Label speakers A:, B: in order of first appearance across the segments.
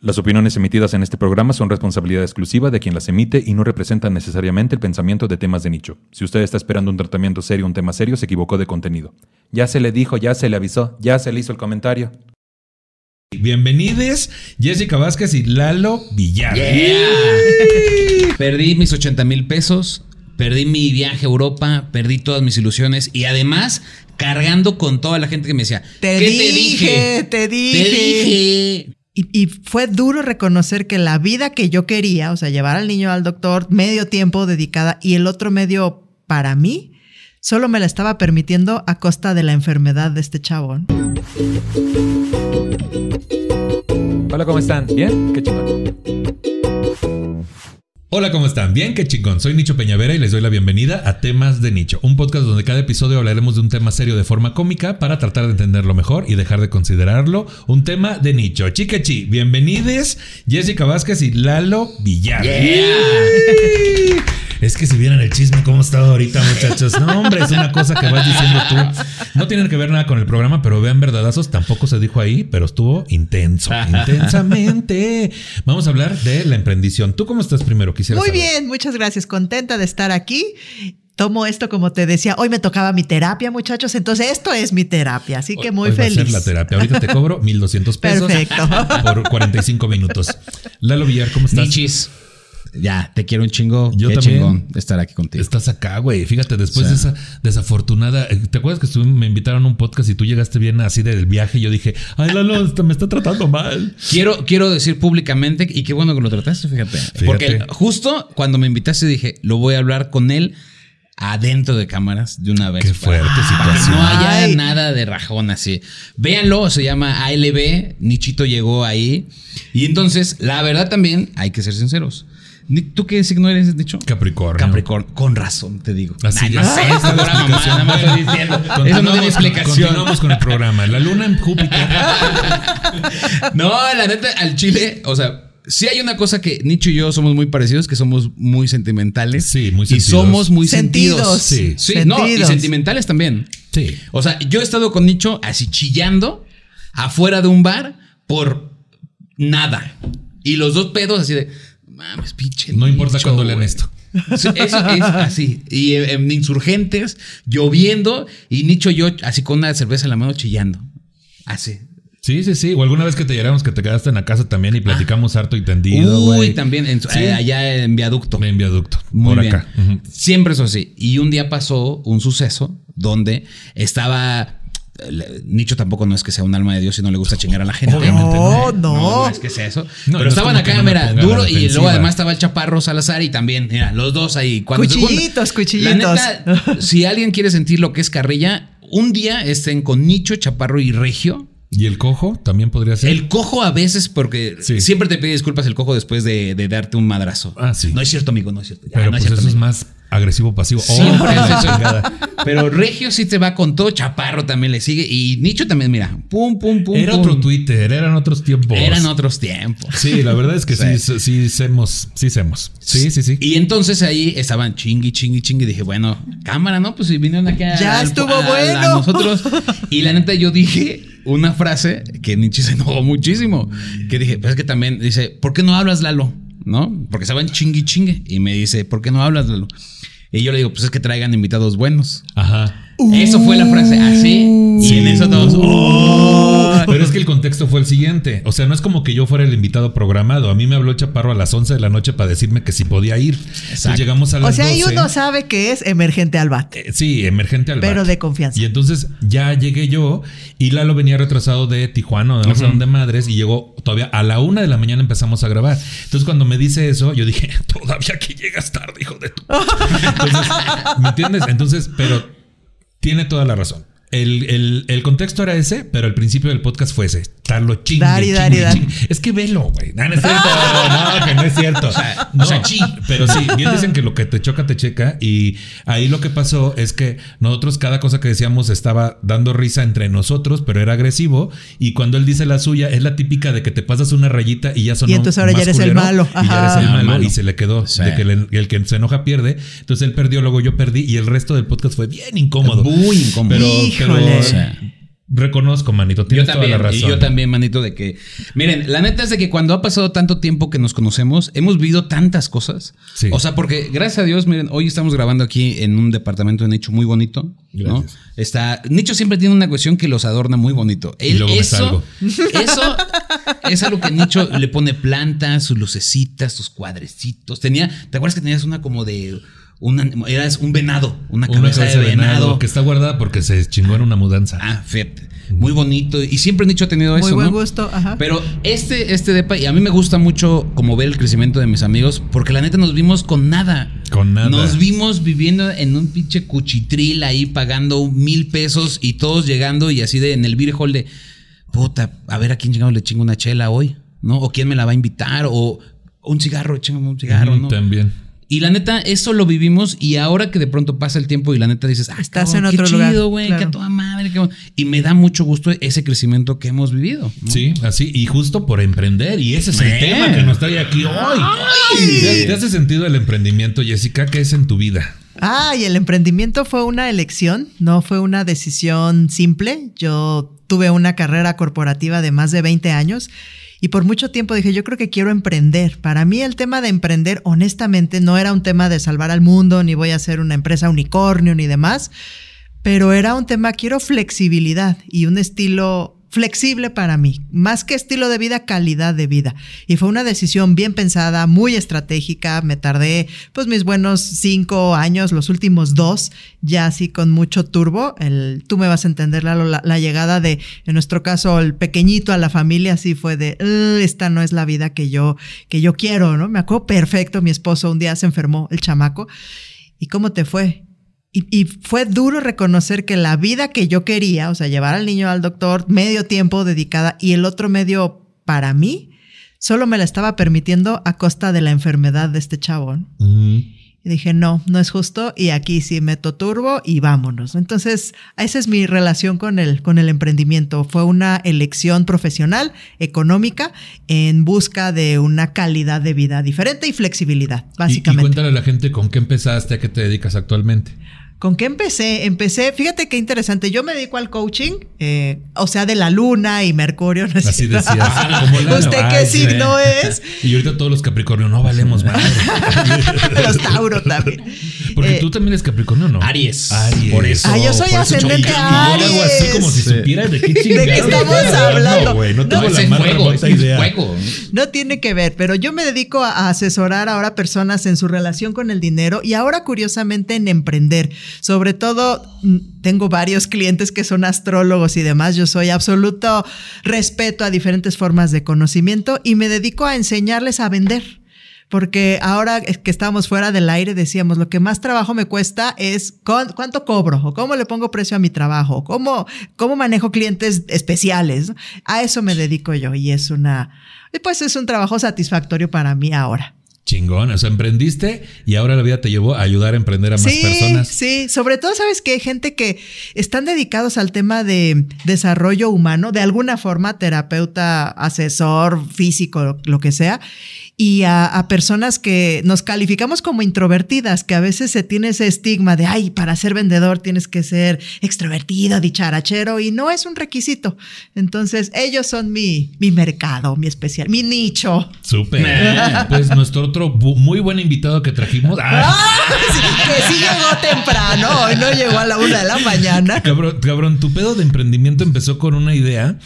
A: Las opiniones emitidas en este programa son responsabilidad exclusiva de quien las emite y no representan necesariamente el pensamiento de temas de nicho. Si usted está esperando un tratamiento serio, un tema serio, se equivocó de contenido. Ya se le dijo, ya se le avisó, ya se le hizo el comentario.
B: Bienvenidos Jessica Vázquez y Lalo Villar.
C: Perdí mis 80 mil pesos, perdí mi viaje a Europa, perdí todas mis ilusiones y además cargando con toda la gente que me decía,
D: Te
C: ¿qué
D: dije, te dije.
C: Te dije.
D: Y, fue duro reconocer que la vida que yo quería, o sea, llevar al niño al doctor medio tiempo dedicada y el otro medio para mí, solo me la estaba permitiendo a costa de la enfermedad de este chabón.
A: Hola, ¿cómo están? ¿Bien? Qué chingón.
B: Hola, ¿cómo están? Bien, qué chingón. Soy Nicho Peñavera y les doy la bienvenida a Temas de Nicho, un podcast donde cada episodio hablaremos de un tema serio de forma cómica para tratar de entenderlo mejor y dejar de considerarlo un tema de nicho. Chicachi, bienvenides Jessica Vázquez y Lalo Villar. Es que si vieran el chisme cómo está ahorita, muchachos. No, hombre, es una cosa que vas diciendo tú. No tienen que ver nada con el programa, pero vean verdadazos. Tampoco se dijo ahí, pero estuvo intenso, intensamente. Vamos a hablar de la emprendición. ¿Tú cómo estás primero? Quisiera
D: Muy
B: saber.
D: bien, muchas gracias. Contenta de estar aquí. Tomo esto como te decía, hoy me tocaba mi terapia, muchachos, entonces esto es mi terapia, así que muy
B: Hoy va a
D: feliz.
B: ser la terapia. Ahorita te cobro 1200 pesos
D: Perfecto.
B: por 45 minutos. Lalo Villar, ¿cómo estás?
C: Nichis. Ya, te quiero un chingo.
B: Yo
C: Qué
B: también.
C: chingón estar aquí contigo.
B: Estás acá, güey. Fíjate, después
C: O
B: de esa desafortunada. eh, ¿Te acuerdas que estuve- me invitaron a un podcast y tú llegaste bien así del viaje? Y yo dije, ay, Lalo, me está tratando mal.
C: Quiero, quiero decir públicamente, y qué bueno que lo trataste, fíjate.
B: Fíjate.
C: Porque justo cuando me invitaste dije, lo voy a hablar con él adentro de cámaras de una vez.
B: Qué
C: para-
B: fuerte
C: para que
B: situación.
C: no haya
D: Ay.
C: nada de rajón así. Véanlo, se llama ALB, Nichito llegó ahí. Y entonces, la verdad también, hay que ser sinceros. ¿Tú qué signo eres, dicho?
B: Capricornio.
C: Capricorno. Con razón, te digo.
B: Así
C: Nah, no sé,
B: Esa es la
C: nada más diciendo. Eso no tiene explicación.
B: Continuamos con el programa. La luna en Júpiter.
C: No, la neta, al chile, o sea, sí hay una cosa que Nicho y yo somos muy parecidos, que somos muy sentimentales.
B: Sí, muy
C: Y
B: sentidos.
C: somos muy sentidos.
D: Sentidos.
B: Sí.
C: Sí, no, y
D: Sentidos.
C: sentimentales también.
B: Sí.
C: O sea, yo he estado con Nicho así chillando afuera de un bar por nada. Y los dos pedos así de, mames, pinche.
B: No importa cuándo lean
C: güey".
B: esto.
C: Sí, eso es así. Y en, en insurgentes, lloviendo, y Nicho y yo así con una cerveza en la mano chillando. Así.
B: Sí, sí, sí. O alguna vez que te llegáramos que te quedaste en la casa también y platicamos harto y tendido,
C: Uy, también en-
B: Sí.
C: eh, allá en viaducto.
B: En viaducto.
C: Muy
B: por
C: bien.
B: acá.
C: Siempre eso así. Y un día pasó un suceso donde estaba. Nicho tampoco no es que sea un alma de Dios y no le gusta chingar a la gente.
B: Obviamente
D: No,
C: No,
D: no.
C: no es que sea eso.
B: No,
C: Pero
B: es
C: estaban acá, mira, duro. Y luego además estaba el Chaparro Salazar y también, mira, los dos ahí. Cuando se
D: Cuchillitos, cuchillitos.
C: La neta, si alguien quiere sentir lo que es carrilla, un día estén con Nicho, Chaparro y Regio.
B: ¿Y el cojo también podría ser?
C: El cojo a veces, porque
B: Sí.
C: siempre te pide disculpas el cojo después de, de darte un madrazo.
B: Ah, sí.
C: No es cierto, amigo, no es cierto. Ya,
B: Pero
C: no
B: pues
C: cierto,
B: eso es
C: amigo.
B: más agresivo pasivo.
C: Siempre
B: Oh.
C: Pero Regio sí te va con todo, Chaparro también le sigue. Y Nicho también, mira, pum, pum, pum.
B: Era
C: pum.
B: otro Twitter, eran otros tiempos.
C: Eran otros tiempos.
B: Sí, la verdad es que sí,
C: Sí.
B: sí, sí, semos, sí, semos. Sí, sí, sí.
C: Y entonces ahí estaban chingui, chingui, chingui. Dije, bueno, cámara, ¿no? Pues si vinieron aquí a,
D: Ya
C: al-
D: estuvo
C: a- a
D: bueno.
C: nosotros. Y la neta, yo dije una frase que Nietzsche se enojó muchísimo. Que dije, pues es que también dice, ¿por qué no hablas, Lalo? ¿No? Porque estaban chingui, chingue. Y me dice, ¿por qué no hablas, Lalo? Y yo le digo, pues es que traigan invitados buenos.
B: Ajá.
C: Eso fue la frase, así. Y en eso todos, ¡oh!
B: Pero es que el contexto fue el siguiente. O sea, no es como que yo fuera el invitado programado. A mí me habló Chaparro a las 11 de la noche para decirme que si podía ir. Llegamos a las
D: O sea, ahí
B: 12.
D: uno sabe que es emergente al bate.
B: Eh, Sí, emergente al
D: Pero de confianza.
B: Y entonces ya llegué yo y Lalo venía retrasado de Tijuana, o de no sé dónde madres, y llegó todavía a la una de la mañana empezamos a grabar. Entonces cuando me dice eso, yo dije, todavía que llegas tarde, hijo de tu... Entonces, ¿me entiendes? Entonces, pero tiene toda la razón. El, el- el contexto era ese, pero el principio del podcast fue ese. Estarlo chingue,
D: Dar y
B: chingue,
D: dar y dar.
B: chingue. Es que velo, güey. No, no es cierto. No, que no es cierto. No,
C: o sea, chi.
B: Pero sí, bien dicen que lo que te choca, te checa. Y ahí lo que pasó es que nosotros cada cosa que decíamos estaba dando risa entre nosotros, pero era agresivo. Y cuando él dice la suya, es la típica de que te pasas una rayita y ya sonó
D: Y entonces ahora ya
B: más
D: eres el
B: culero,
D: malo.
B: Y ya eres
D: Ajá.
B: el
C: Ah,
B: malo,
C: malo.
B: y se le quedó.
C: Sí.
B: De que el, el que se enoja pierde. Entonces él perdió, luego yo perdí. Y el resto del podcast fue bien incómodo.
C: Muy incómodo.
B: Pero,
D: Híjole.
B: pero reconozco, manito.
C: Yo
B: Tienes toda
C: también,
B: la razón.
C: y yo también, manito, de que. Miren, la neta es de que cuando ha pasado tanto tiempo que nos conocemos, hemos vivido tantas cosas.
B: Sí.
C: O sea, porque gracias a Dios, miren, hoy estamos grabando aquí en un departamento de nicho muy bonito. ¿no? Está. Nicho siempre tiene una cuestión que los adorna muy bonito.
B: Y luego me
C: eso,
B: salgo.
C: eso es algo que Nicho le pone plantas, sus lucecitas, sus cuadrecitos. Tenía. ¿Te acuerdas que tenías una como de. Una, eras un venado, una
B: Una
C: cabeza, de venado.
B: que está guardada porque se chingó en una mudanza.
C: Ah, fíjate. Muy bonito. Y siempre Nicho ha tenido
D: Muy
C: eso.
D: buen
C: ¿no?
D: gusto, ajá.
C: Pero este, este depa, y a mí me gusta mucho como ver el crecimiento de mis amigos, porque la neta nos vimos con nada.
B: Con nada.
C: Nos vimos viviendo en un pinche cuchitril ahí pagando mil pesos y todos llegando y así de en el beer hall de puta, a ver a quién llegamos le chingo una chela hoy, ¿no? O quién me la va a invitar, o un cigarro, chingame un cigarro,
B: Ujú,
C: ¿no?
B: También.
C: Y la neta, eso lo vivimos y ahora que de pronto pasa el tiempo y la neta dices, ah,
D: Estás
C: cabrón,
D: en
C: qué
D: otro lugar,
C: chido, güey,
D: claro.
C: que a toda madre. qué. Y me da mucho gusto ese crecimiento que hemos vivido. ¿no?
B: Sí, así. Y justo por emprender. Y ese es el
C: Eh.
B: tema que nos trae aquí hoy. ¿Te, te hace sentido el emprendimiento, Jessica? ¿Qué es en tu vida?
D: Ah, y el emprendimiento fue una elección, no fue una decisión simple. Yo tuve una carrera corporativa de más de 20 años y por mucho tiempo dije, yo creo que quiero emprender. Para mí el tema de emprender, honestamente, no era un tema de salvar al mundo, ni voy a hacer una empresa unicornio, ni demás, pero era un tema, quiero flexibilidad y un estilo flexible para mí, más que estilo de vida, calidad de vida. Y fue una decisión bien pensada, muy estratégica. Me tardé pues mis buenos cinco años, los últimos dos, ya así con mucho turbo. El, tú me vas a entender, la, la llegada de, en nuestro caso, el pequeñito a la familia, así fue de, "Ugh, esta no es la vida que yo, que yo quiero, ¿no? Me acuerdo perfecto, mi esposo un día se enfermó, el chamaco. ¿Y cómo te fue? Y, y fue duro reconocer que la vida que yo quería, o sea, llevar al niño al doctor, medio tiempo dedicada y el otro medio para mí, solo me la estaba permitiendo a costa de la enfermedad de este chabón. Y dije, no, no es justo y aquí sí meto turbo y vámonos. Entonces, esa es mi relación con el, con el emprendimiento. Fue una elección profesional, económica, en busca de una calidad de vida diferente y flexibilidad,
B: Y, y
D: básicamente.
B: cuéntale a la gente con qué empezaste, a qué te dedicas actualmente.
D: ¿Con qué empecé? Empecé, fíjate qué interesante. Yo me dedico al coaching, eh, o sea, de la luna y Mercurio. ¿no es
B: Así decías.
D: ¿Usted
B: Ay,
D: qué
B: sí.
D: signo es?
B: Y ahorita todos los Capricornio no valemos más.
D: Los Tauro también.
B: Porque
D: Eh,
B: tú también eres Capricornio, ¿no?
C: Aries.
B: Aries.
C: Por eso.
D: Ah, yo soy ascendente
B: yo hago así
D: Aries.
B: como si
C: Sí.
B: supiera de qué
D: estamos hablando?
B: güey. No
D: No,
B: tengo
C: No, es
B: la
C: en
B: más remota idea.
C: fuego.
D: No tiene que ver, pero yo me dedico a asesorar ahora personas en su relación con el dinero y ahora curiosamente en emprender. Sobre todo, mm, tengo varios clientes que son astrólogos y demás. Yo soy absoluto respeto a diferentes formas de conocimiento y me dedico a enseñarles a vender. Porque ahora que estamos fuera del aire decíamos, lo que más trabajo me cuesta es cu- cuánto cobro o cómo le pongo precio a mi trabajo, cómo, cómo manejo clientes especiales. A eso me dedico yo y es una, pues es un trabajo satisfactorio para mí ahora.
B: Chingón, o sea, emprendiste y ahora la vida te llevó a ayudar a emprender a más
D: sí,
B: personas.
D: sí, sobre todo sabes que hay gente que están dedicados al tema de desarrollo humano, de alguna forma, terapeuta, asesor, físico, lo que sea, y a, a personas que nos calificamos como introvertidas, que a veces se tiene ese estigma de, ay, para ser vendedor tienes que ser extrovertido, dicharachero, y no es un requisito. Entonces, ellos son mi, mi mercado, mi especial, mi nicho.
B: Súper. Pues nuestro otro bu- muy buen invitado que trajimos. Ah,
D: ¡Ah! Sí, que sí llegó temprano, hoy no llegó a la una de la mañana.
B: Cabrón, cabrón, tu pedo de emprendimiento empezó con una idea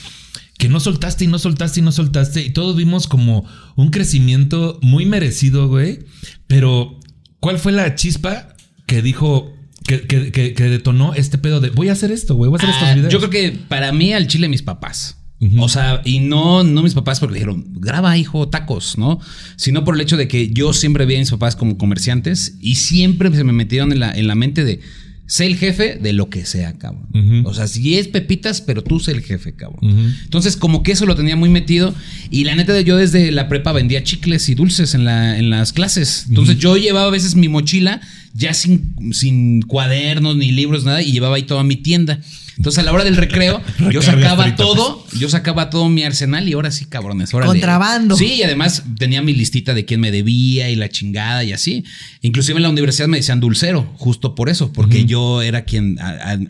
B: que no soltaste y no soltaste y no soltaste y todos vimos como un crecimiento muy merecido, güey. Pero, ¿cuál fue la chispa que dijo, que, que- que- que detonó este pedo de voy a hacer esto, güey, voy a hacer estos
C: Ah,
B: videos?
C: yo creo que para mí al chile mis papás. O sea, y no, no mis papás porque dijeron, graba hijo tacos, ¿no? Sino por el hecho de que yo siempre vi a mis papás como comerciantes y siempre se me metieron en la, en la mente de, sé el jefe de lo que sea, cabrón. O sea, si es pepitas, pero tú sé el jefe, cabrón. Entonces, como que eso lo tenía muy metido. Y la neta, yo desde la prepa vendía chicles y dulces en, la, en las clases. Entonces, yo llevaba a veces mi mochila ya sin, sin cuadernos ni libros, nada, y llevaba ahí toda mi tienda. Entonces, a la hora del recreo, yo sacaba todo, yo sacaba todo mi arsenal y ahora sí, cabrones. órale.
D: Contrabando.
C: Sí, y además tenía mi listita de quién me debía y la chingada y así. Inclusive en la universidad me decían dulcero, justo por eso, porque yo era quien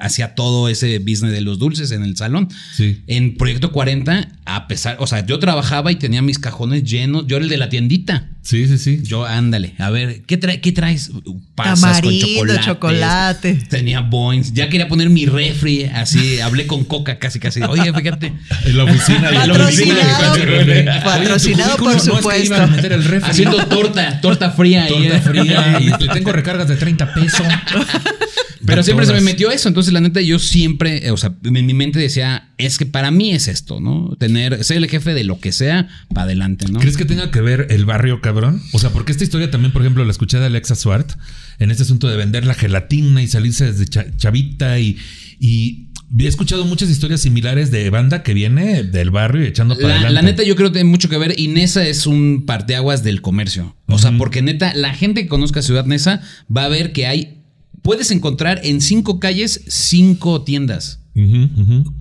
C: hacía todo ese business de los dulces en el salón.
B: Sí.
C: En Proyecto 40, a pesar, o sea, yo trabajaba y tenía mis cajones llenos, yo era el de la tiendita.
B: Sí, sí, sí.
C: Yo, ándale, a ver, ¿qué, trae, qué traes? Pasas
D: Tamarindo,
C: con chocolate.
D: chocolate.
C: Tenía boings. Ya quería poner mi refri, así, hablé con Coca casi, casi. Oye, fíjate.
B: En la oficina. en la
D: Patrocinado.
B: oficina.
D: Patrocinado,
B: Oye, tu
D: por
B: currículum, no, es que
D: supuesto.
B: iba a meter el refri.
C: Haciendo torta, torta fría. ahí.
B: torta fría y le tengo recargas de 30 pesos.
C: Pero siempre se me metió eso. Entonces, la neta, yo siempre, eh, o sea, en mi mente decía, es que para mí es esto, ¿no? Tener, ser el jefe de lo que sea, para adelante, ¿no?
B: ¿Crees que tenga que ver el barrio, cabrón? O sea, porque esta historia también, por ejemplo, la escuché de Alexa Swart en este asunto de vender la gelatina y salirse desde cha- chavita y, y he escuchado muchas historias similares de banda que viene del barrio y echando para
C: La,
B: adelante.
C: la neta, yo creo que tiene mucho que ver. Y Nesa es un parteaguas del comercio. O sea, porque neta, la gente que conozca Ciudad Nesa va a ver que hay. Puedes encontrar en cinco calles cinco tiendas.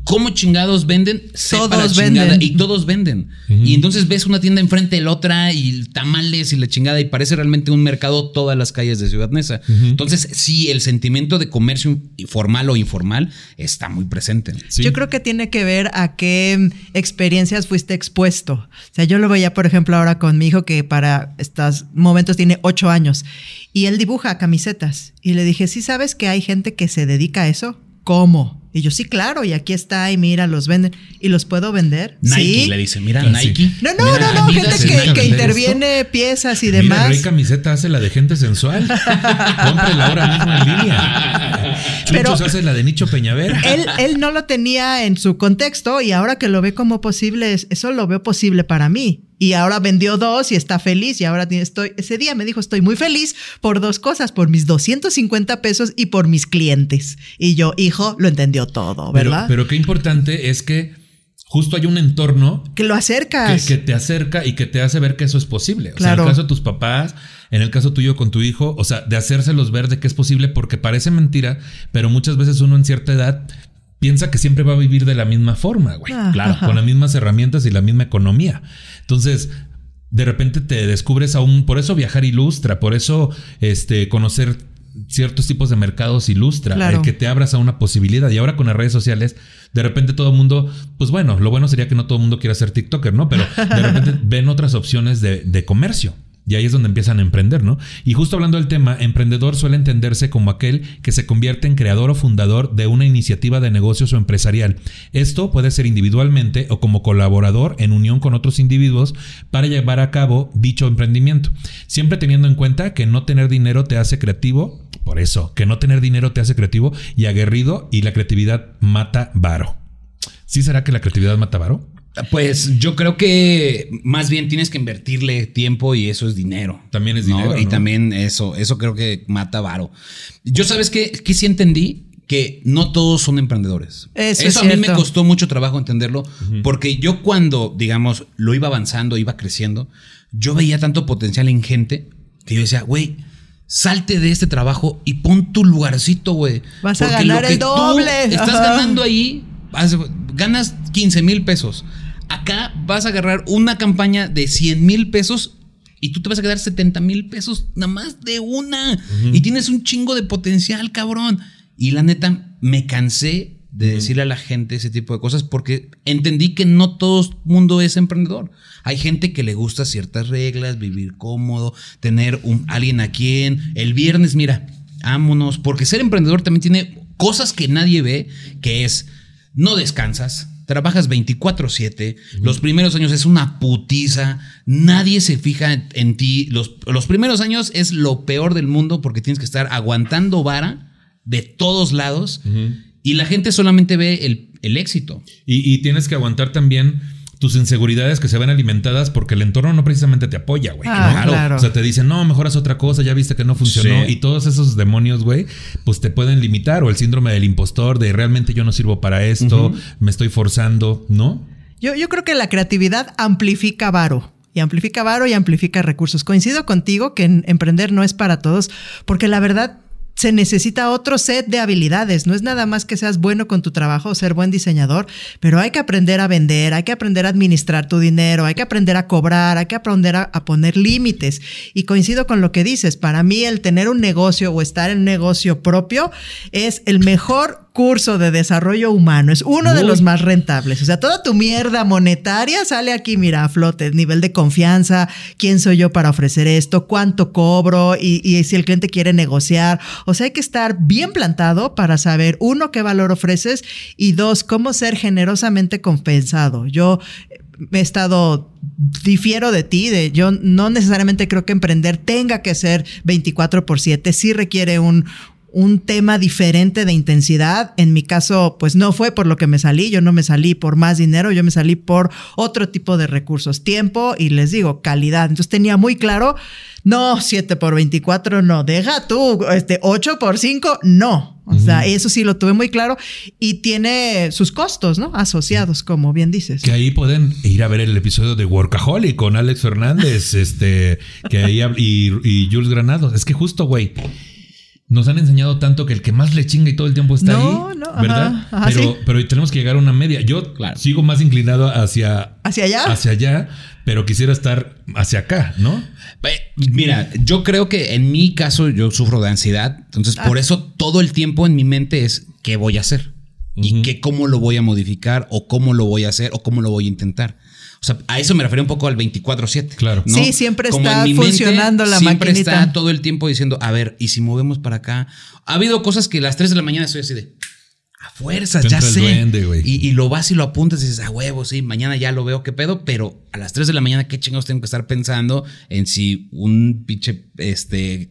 C: ¿Cómo chingados venden? Sepa
D: Todos
C: la chingada.
D: venden.
C: Y todos venden. Y entonces ves una tienda enfrente de la otra y tamales y la chingada. Y parece realmente un mercado todas las calles de Ciudad Neza. Entonces, sí, el sentimiento de comercio formal o informal está muy presente.
B: Sí.
D: Yo creo que tiene que ver a qué experiencias fuiste expuesto. O sea, yo lo veía, por ejemplo, ahora con mi hijo que para estos momentos tiene ocho años y él dibuja camisetas. Y le dije, ¿sí sabes que hay gente que se dedica a eso? ¿Cómo? Y yo, sí, claro, y aquí está, y mira, los venden. ¿Y los puedo vender?
C: Nike
D: sí.
C: le dice, mira,
B: Ah, sí.
C: Nike.
D: No, no,
C: Mira,
D: no, no, gente
B: ¿se
D: que, interviene piezas y
B: Mira,
D: demás.
B: Rey Camiseta hace la de gente sensual. Cómprela ahora mismo en línea.
D: Pero-
B: hace la de Nicho Peñavera.
D: él, él no lo tenía en su contexto y ahora que lo ve como posible, es- eso lo veo posible para mí. Y ahora vendió dos y está feliz y ahora estoy, ese día me dijo, estoy muy feliz por dos cosas, por mis 250 pesos y por mis clientes. Y yo, hijo, lo entendió todo,
B: Pero,
D: ¿verdad?
B: pero qué importante es que justo hay un entorno
D: que lo acercas.
B: que te acerca y que te hace ver que eso es posible. O sea,
D: Claro.
B: en el caso de tus papás, en el caso tuyo con tu hijo, o sea, de hacérselos ver de que es posible porque parece mentira, pero muchas veces uno en cierta edad piensa que siempre va a vivir de la misma forma, güey.
D: Ajá.
B: Claro, con las mismas herramientas y la misma economía. Entonces, de repente te descubres aún, por eso viajar ilustra, por eso este, conocer ciertos tipos de mercados ilustra,
D: Claro.
B: el que te abras a una posibilidad. Y ahora con las redes sociales, de repente todo el mundo, pues bueno, lo bueno sería que no todo el mundo quiera ser TikToker, ¿no? Pero de repente ven otras opciones de, de comercio. Y ahí es donde empiezan a emprender, ¿no? Y justo hablando del tema, emprendedor suele entenderse como aquel que se convierte en creador o fundador de una iniciativa de negocios o empresarial. Esto puede ser individualmente o como colaborador en unión con otros individuos para llevar a cabo dicho emprendimiento. Siempre teniendo en cuenta que no tener dinero te hace creativo, por eso, que no tener dinero te hace creativo y aguerrido y la creatividad mata varo. ¿Sí será que la creatividad mata varo?
C: Pues yo creo que más bien tienes que invertirle tiempo y eso es dinero.
B: También es
C: ¿no?
B: dinero,
C: Y
B: ¿no?
C: también eso, eso creo que mata varo. Yo sabes que, que sí entendí que no todos son emprendedores.
D: Eso es
C: a mí me costó mucho trabajo entenderlo porque yo cuando, digamos, lo iba avanzando, iba creciendo, yo veía tanto potencial en gente que yo decía, güey, salte de este trabajo y pon tu lugarcito, güey.
D: Vas a ganar
C: lo que
D: el
C: tú
D: doble.
C: Estás
D: Ajá.
C: ganando ahí, ganas 15 mil pesos. Acá vas a agarrar una campaña de 100 mil pesos y tú te vas a quedar 70 mil pesos nada más de una. Y tienes un chingo de potencial, cabrón. Y la neta, me cansé de decirle a la gente ese tipo de cosas porque entendí que no todo el mundo es emprendedor. Hay gente que le gusta ciertas reglas, vivir cómodo, tener un, alguien a quien. El viernes, mira, vámonos. Porque ser emprendedor también tiene cosas que nadie ve, que es no descansas. Trabajas 24/7, los primeros años es una putiza, nadie se fija en, en ti, los, los primeros años es lo peor del mundo porque tienes que estar aguantando vara de todos lados y la gente solamente ve el, el éxito.
B: Y, y tienes que aguantar también, tus inseguridades que se ven alimentadas porque el entorno no precisamente te apoya, güey.
D: Ah,
B: ¿no?
D: claro.
B: O sea, te dicen, no, mejoras otra cosa, ya viste que no funcionó.
C: Sí.
B: Y todos esos demonios, güey, pues te pueden limitar. O el síndrome del impostor, de realmente yo no sirvo para esto, me estoy forzando, ¿no?
D: Yo, yo creo que la creatividad amplifica varo. Y amplifica varo y amplifica recursos. Coincido contigo que en- emprender no es para todos, porque la verdad se necesita otro set de habilidades. No es nada más que seas bueno con tu trabajo ser buen diseñador, pero hay que aprender a vender, hay que aprender a administrar tu dinero, hay que aprender a cobrar, hay que aprender a, poner límites. Y coincido con lo que dices. Para mí el tener un negocio o estar en negocio propio es el mejor curso de desarrollo humano. Es uno de los más rentables. O sea, toda tu mierda monetaria sale aquí, mira, a flote. Nivel de confianza, quién soy yo para ofrecer esto, cuánto cobro y, y si el cliente quiere negociar. O sea, hay que estar bien plantado para saber, uno, qué valor ofreces y dos, cómo ser generosamente compensado. Yo eh, he estado difiero de ti, de yo no necesariamente creo que emprender tenga que ser 24 por 7, sí requiere un, un tema diferente de intensidad. En mi caso, pues no fue por lo que me salí, yo no me salí por más dinero, yo me salí por otro tipo de recursos, tiempo y les digo, calidad. Entonces tenía muy claro, no, 7 por 24, no, deja tú, este, 8 por 5, no. O sea, eso sí lo tuve muy claro y tiene sus costos, ¿no? Asociados, como bien dices.
B: Que ahí pueden ir a ver el episodio de Workaholic con Alex Fernández, este, que ahí y, y Jules Granados. Es que justo, güey. Nos han enseñado tanto que el que más le chinga y todo el tiempo está
D: No,
B: ahí,
D: no,
B: ¿verdad?
D: ajá,
B: pero,
D: sí.
B: pero tenemos que llegar a una media. Yo
C: Claro.
B: sigo más inclinado hacia,
D: ¿Hacia allá?
B: hacia allá, pero quisiera estar hacia acá, ¿no?
C: Eh, Mira, yo creo que en mi caso yo sufro de ansiedad, entonces
D: Ah.
C: por eso todo el tiempo en mi mente es qué voy a hacer y qué cómo lo voy a modificar o cómo lo voy a hacer o cómo lo voy a intentar. O sea, a eso me refiero un poco al 24/7.
B: Claro.
C: ¿no?
D: Sí, siempre
C: Como
D: está
C: mente,
D: funcionando la
C: siempre
D: maquinita.
C: está todo el tiempo diciendo, a ver, ¿y si movemos para acá? Ha habido cosas que a las 3 de la mañana estoy así de, a fuerzas,
B: Te
C: ya sé.
B: duende,
C: y, y lo vas y lo apuntas y dices, a huevo, sí, mañana ya lo veo, qué pedo, pero a las 3 de la mañana, qué chingados tengo que estar pensando en si un pinche este,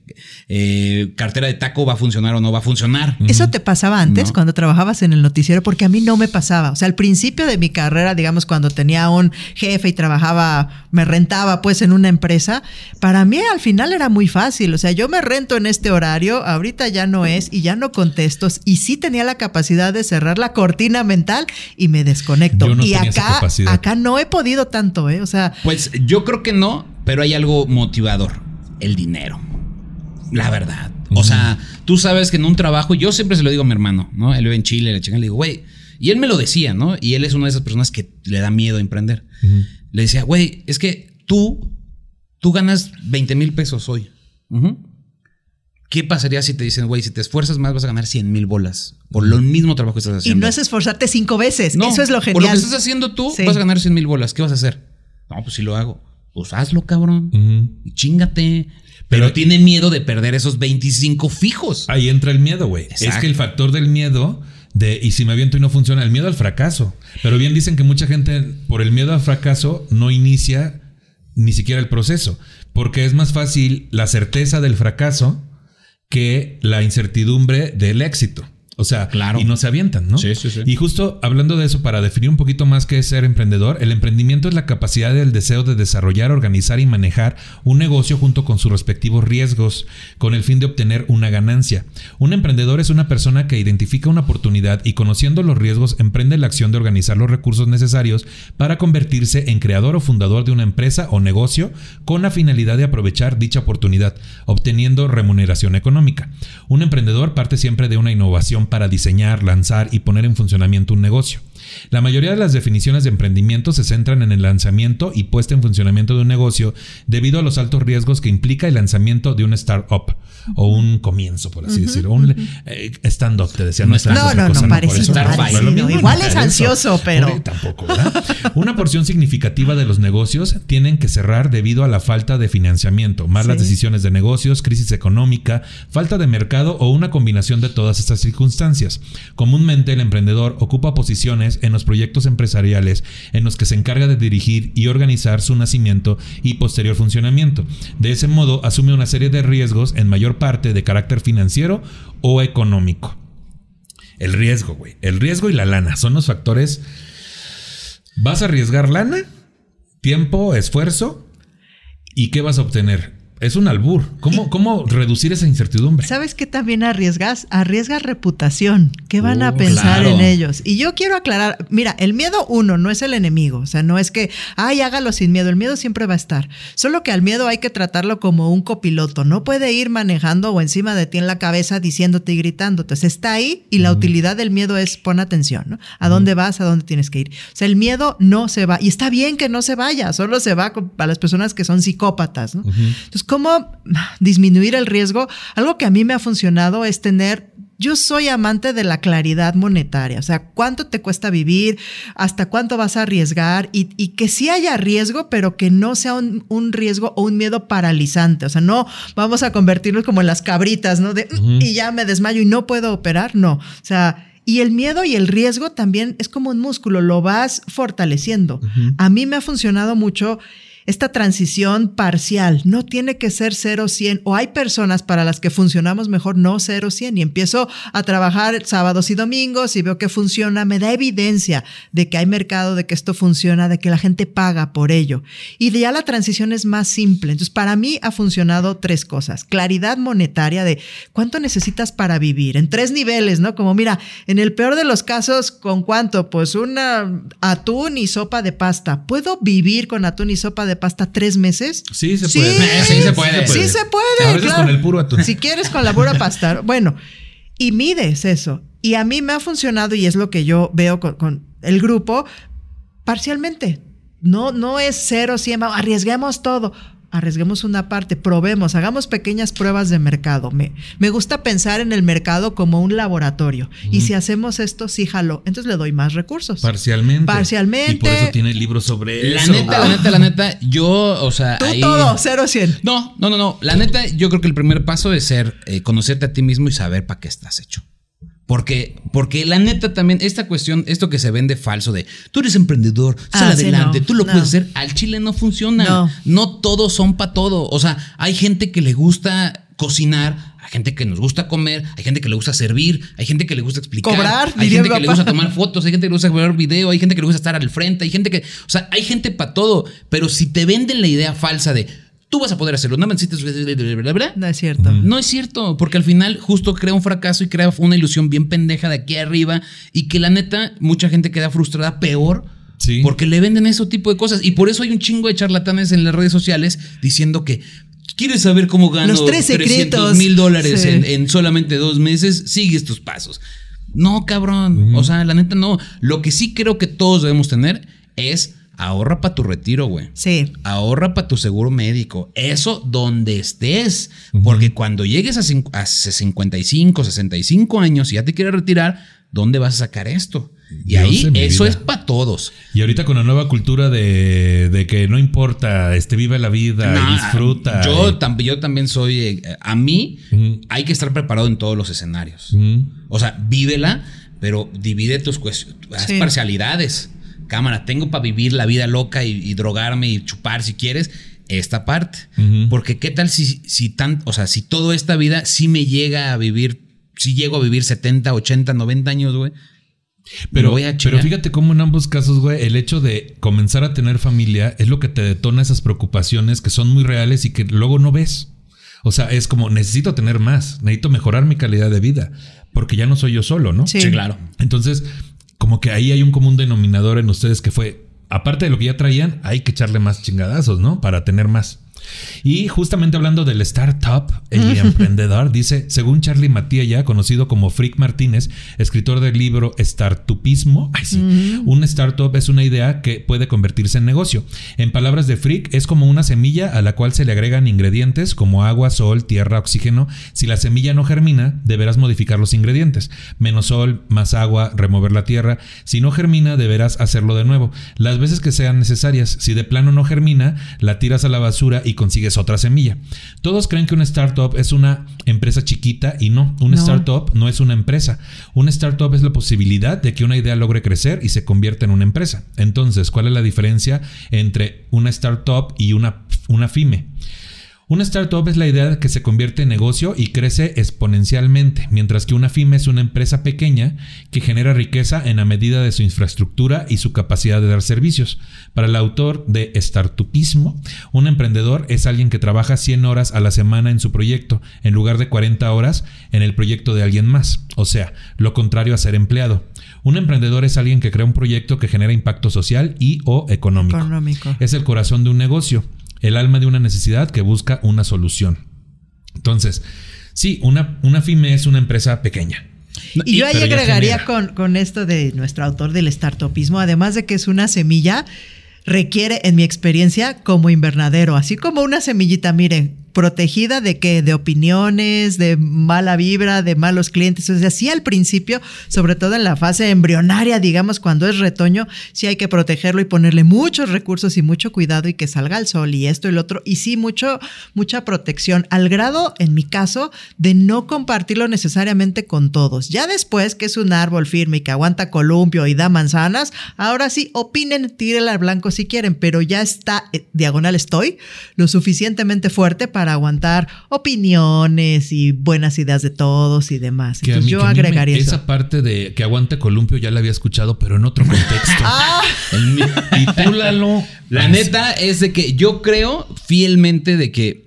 C: eh, cartera de taco va a funcionar o no va a funcionar.
D: ¿Eso te pasaba antes
C: No.
D: cuando trabajabas en el noticiero? Porque a mí no me pasaba. O sea, al principio de mi carrera, digamos, cuando tenía un jefe y trabajaba, me rentaba pues en una empresa, para mí al final era muy fácil. O sea, yo me rento en este horario, ahorita ya no es y ya no contesto. Y sí tenía la capacidad de cerrar la cortina mental y me desconecto.
B: Yo no
D: y
B: tenía esa
D: acá,
B: capacidad.
D: acá no he podido tanto, ¿eh? O sea,
C: Pues yo creo que no, pero hay algo motivador, el dinero. La verdad. O sea, tú sabes que en un trabajo, yo siempre se lo digo a mi hermano, ¿no? Él vive en Chile, le chingan, le digo, güey, y él me lo decía, ¿no? Y él es una de esas personas que le da miedo a emprender. Le decía, güey, es que tú, tú ganas 20 mil pesos hoy. ¿Qué pasaría si te dicen, güey, si te esfuerzas más vas a ganar 100 mil bolas por lo mismo trabajo que estás
D: y
C: haciendo?
D: no es esforzarte cinco veces.
C: No,
D: Eso es lo
C: Por lo
D: genial.
C: que estás haciendo tú,
D: Sí.
C: vas a ganar 100 mil bolas. ¿Qué vas a hacer? No, pues si lo hago. Pues hazlo, cabrón. Y Chingate.
B: Pero-
C: Pero, tiene miedo de perder esos 25 fijos.
B: Ahí entra el miedo, güey. Es que el factor del miedo de y si me aviento y no funciona, el miedo al fracaso. Pero bien dicen que mucha gente por el miedo al fracaso no inicia ni siquiera el proceso, porque es más fácil la certeza del fracaso que la incertidumbre del éxito. O sea,
C: Claro.
B: y no se avientan, ¿no?
C: Sí, sí, sí.
B: Y justo hablando de eso, para definir un poquito más qué es ser emprendedor, el emprendimiento es la capacidad del deseo de desarrollar, organizar y manejar un negocio junto con sus respectivos riesgos, con el fin de obtener una ganancia. Un emprendedor es una persona que identifica una oportunidad y conociendo los riesgos emprende la acción de organizar los recursos necesarios para convertirse en creador o fundador de una empresa o negocio con la finalidad de aprovechar dicha oportunidad, obteniendo remuneración económica. Un emprendedor parte siempre de una innovación para diseñar, lanzar y poner en funcionamiento un negocio. La mayoría de las definiciones de emprendimiento se centran en el lanzamiento y puesta en funcionamiento de un negocio debido a los altos riesgos que implica el lanzamiento de un startup o un comienzo, por así decirlo. Un eh, stand-up, te decía. No,
C: No,
D: no,
B: cosa,
D: no, parecido,
C: parecido.
B: No mismo,
D: Igual es ansioso, pero-
B: Tampoco, ¿verdad? Una porción significativa de los negocios tienen que cerrar debido a la falta de financiamiento, malas
D: Sí.
B: decisiones de negocios, crisis económica, falta de mercado o una combinación de todas estas circunstancias. Comúnmente el emprendedor ocupa posiciones en los proyectos empresariales en los que se encarga de dirigir y organizar su nacimiento y posterior funcionamiento. De ese modo asume una serie de riesgos en mayor parte de carácter financiero o económico. El riesgo, güey. El riesgo y la lana son los factores Vas a arriesgar lana, tiempo, esfuerzo. ¿Y qué vas a obtener? Es un albur. ¿Cómo, cómo reducir esa incertidumbre?
D: ¿Sabes qué también arriesgas? Arriesgas reputación. ¿Qué van a
B: Uh,
D: pensar
C: claro.
D: en ellos? Y yo quiero aclarar, mira, el miedo uno no es el enemigo, o sea, no es que, ay, hágalo sin miedo, el miedo siempre va a estar. Solo que al miedo hay que tratarlo como un copiloto, no puede ir manejando o encima de ti en la cabeza diciéndote y gritándote. Sea, está ahí y la utilidad del miedo es pon atención, ¿no? ¿A dónde vas? ¿A dónde tienes que ir? O sea, el miedo no se va y está bien que no se vaya, solo se va a las personas que son psicópatas, ¿no? Entonces, ¿cómo disminuir el riesgo? Algo que a mí me ha funcionado es tener yo soy amante de la claridad monetaria, o sea, cuánto te cuesta vivir, hasta cuánto vas a arriesgar y, y que sí haya riesgo, pero que no sea un, un riesgo o un miedo paralizante, o sea, no vamos a convertirnos como en las cabritas, ¿no? De, y ya me desmayo y no puedo operar, no, o sea... Y el miedo y el riesgo también es como un músculo, lo vas fortaleciendo. A mí me ha funcionado mucho esta transición parcial. No tiene que ser 0-100 o hay personas para las que funcionamos mejor no 0-100 y empiezo a trabajar sábados y domingos y veo que funciona, me da evidencia de que hay mercado, de que esto funciona, de que la gente paga por ello. Y ya la transición es más simple. Entonces, para mí ha funcionado tres cosas. Claridad monetaria de cuánto necesitas para vivir en tres niveles, ¿no? Como mira, en el peor de los casos, ¿con cuánto? Pues una atún y sopa de pasta. ¿Puedo vivir con atún y sopa de pasta tres meses?
B: Sí, se
D: Sí,
B: puede.
C: Sí, se puede.
D: Sí se puede.
B: A veces
D: claro.
B: con el puro atún.
D: Si quieres con la pura pasta. Bueno, y mides eso. Y a mí me ha funcionado y es lo que yo veo con, con el grupo parcialmente. No, no es cero, vamos, arriesguemos todo. Arriesguemos una parte, probemos, hagamos pequeñas pruebas de mercado. Me, me gusta pensar en el mercado como un laboratorio. Y si hacemos esto, sí jalo. Entonces le doy más recursos.
B: Parcialmente.
D: Parcialmente.
B: Y por eso tiene libros sobre
C: La
B: eso.
C: neta, la neta, la neta, yo, o sea.
D: Tú
C: ahí-
D: todo, cero, cien.
C: No, no, no, no. La neta, yo creo que el primer paso es ser, eh, conocerte a ti mismo y saber para qué estás hecho. Porque, porque la neta también, esta cuestión, esto que se vende falso de tú eres emprendedor, sal
D: Ah, sí,
C: adelante,
D: no,
C: tú lo
D: no.
C: puedes hacer, al chile no funciona.
D: No.
C: No, todos son para todo. O sea, hay gente que le gusta cocinar, hay gente que nos gusta comer, hay gente que le gusta servir, hay gente que le gusta explicar,
D: Cobrar,
C: hay gente que le gusta tomar fotos, hay gente que le gusta ver video, hay gente que le gusta estar al frente, hay gente que, o sea, hay gente para todo, pero si te venden la idea falsa de tú vas a poder hacerlo, no necesitas bla, bla, bla,
D: No es cierto.
C: no es cierto, porque al final justo crea un fracaso y crea una ilusión bien pendeja de aquí arriba y que la neta mucha gente queda frustrada peor
B: Sí.
C: porque le venden ese tipo de cosas y por eso hay un chingo de charlatanes en las redes sociales diciendo que quieres saber cómo gano
D: Los tres
C: 300
D: secretos.
C: mil dólares
D: Sí.
C: en, en solamente dos meses, sigue estos pasos. No, cabrón. O sea, la neta no. Lo que sí creo que todos debemos tener es ahorra para tu retiro, güey.
D: Sí.
C: Ahorra para tu seguro médico. Eso donde estés. Porque cuando llegues a, cin- a 55, 65 años y ya te quieres retirar, ¿dónde vas a sacar esto? Y
B: Dios
C: ahí eso
B: vida.
C: es para todos.
B: Y ahorita con la nueva cultura de, de que no importa, este vive la vida y disfruta.
C: Yo,
B: y-
C: tam- yo también soy. eh, a mí hay que estar preparado en todos los escenarios. O sea, vívela, pero divide tus cuestiones, haz
D: Sí.
C: parcialidades. Cámara, tengo para vivir la vida loca y, y drogarme y chupar si quieres esta parte. Porque qué tal si, si tan, o sea, si toda esta vida sí me llega a vivir, si llego a vivir 70, 80, 90 años, güey.
B: Pero,
C: voy a
B: pero fíjate cómo en ambos casos, güey, el hecho de comenzar a tener familia es lo que te detona esas preocupaciones que son muy reales y que luego no ves. O sea, es como necesito tener más, necesito mejorar mi calidad de vida, porque ya no soy yo solo, ¿no?
D: Sí.
C: Sí, claro.
B: Entonces, como que ahí hay un común denominador en ustedes que fue, aparte de lo que ya traían, hay que echarle más chingadazos, ¿no? Para tener más. Y justamente hablando del startup, el emprendedor, dice, según Charlie Matías, ya conocido como Frick Martínez, escritor del libro Startupismo, ay, sí, un startup es una idea que puede convertirse en negocio. En palabras de Frick, es como una semilla a la cual se le agregan ingredientes como agua, sol, tierra, oxígeno. Si la semilla no germina, deberás modificar los ingredientes. Menos sol, más agua, remover la tierra. Si no germina, deberás hacerlo de nuevo. Las veces que sean necesarias. Si de plano no germina, la tiras a la basura y consigues otra semilla. Todos creen que una startup es una empresa chiquita y no. Un
D: No.
B: startup no es una empresa. Un startup es la posibilidad de que una idea logre crecer y se convierta en una empresa. Entonces, ¿cuál es la diferencia entre una startup y una, una FIME? Una startup es la idea que se convierte en negocio y crece exponencialmente, mientras que una FIME es una empresa pequeña que genera riqueza en la medida de su infraestructura y su capacidad de dar servicios. Para el autor de Startupismo, un emprendedor es alguien que trabaja 100 horas a la semana en su proyecto, en lugar de 40 horas en el proyecto de alguien más, o sea, lo contrario a ser empleado. Un emprendedor es alguien que crea un proyecto que genera impacto social y o económico.
D: Económico.
B: Es el corazón de un negocio, el alma de una necesidad que busca una solución. Entonces, sí, una, una FIME es una empresa pequeña.
D: Y yo ahí agregaría con, con esto de nuestro autor del startupismo, además de que es una semilla, requiere, en mi experiencia, como invernadero, así como una semillita, miren, protegida de que de opiniones, de mala vibra, de malos clientes. O sea, sí al principio, sobre todo en la fase embrionaria, digamos, cuando es retoño, sí hay que protegerlo y ponerle muchos recursos y mucho cuidado y que salga al sol y esto y lo otro. Y sí, mucho, mucha protección, al grado, en mi caso, de no compartirlo necesariamente con todos. Ya después que es un árbol firme y que aguanta columpio y da manzanas, ahora sí, opinen, tírenle al blanco si quieren, pero ya está, eh, diagonal estoy, lo suficientemente fuerte para aguantar opiniones y buenas ideas de todos y demás.
B: Que a
D: Entonces
B: mí-
D: yo
B: me-
D: agregaría eso.
B: Esa parte de que aguante columpio ya la había escuchado, pero en otro contexto.
D: Ah.
C: El mi-
B: y tú, Lalo.
C: La neta es de que yo creo fielmente de que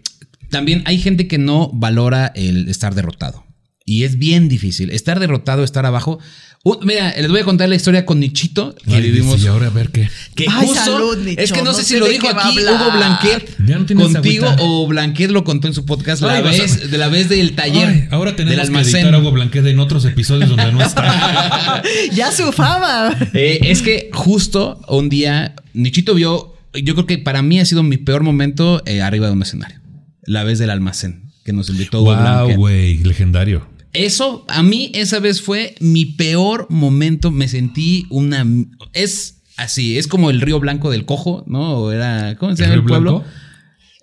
C: también hay gente que no valora el estar derrotado. Y es bien difícil. Estar derrotado, estar abajo. Un- mira, les voy a contar la historia con Nichito que
B: Ay,
C: vivimos.
B: y ahora a ver qué.
C: Que
D: Ay,
C: justo-
D: salud, Nicho,
C: es que no,
D: no
C: sé
D: sé
C: si lo dijo
D: a
C: aquí. Hugo Blanquet
B: no
C: contigo
B: agüita.
C: o Blanquet lo contó en su podcast la
B: a-
C: vez de la vez del taller
B: Ay, ahora
C: del
B: tenemos que editar algo Blanquet en otros episodios donde no está.
D: ya su fama.
C: Eh, es que justo un día Nichito vio, yo creo que para mí ha sido mi peor momento eh, arriba de un escenario. La vez del almacén que nos invitó Hugo
B: wow,
C: Blanquet.
B: güey, legendario.
C: Eso, a mí esa vez fue mi peor momento. Me sentí una. Es así, es como el Río Blanco del Cojo, ¿no? O era. ¿Cómo se
B: ¿El
C: llama el, pueblo?
B: Blanco?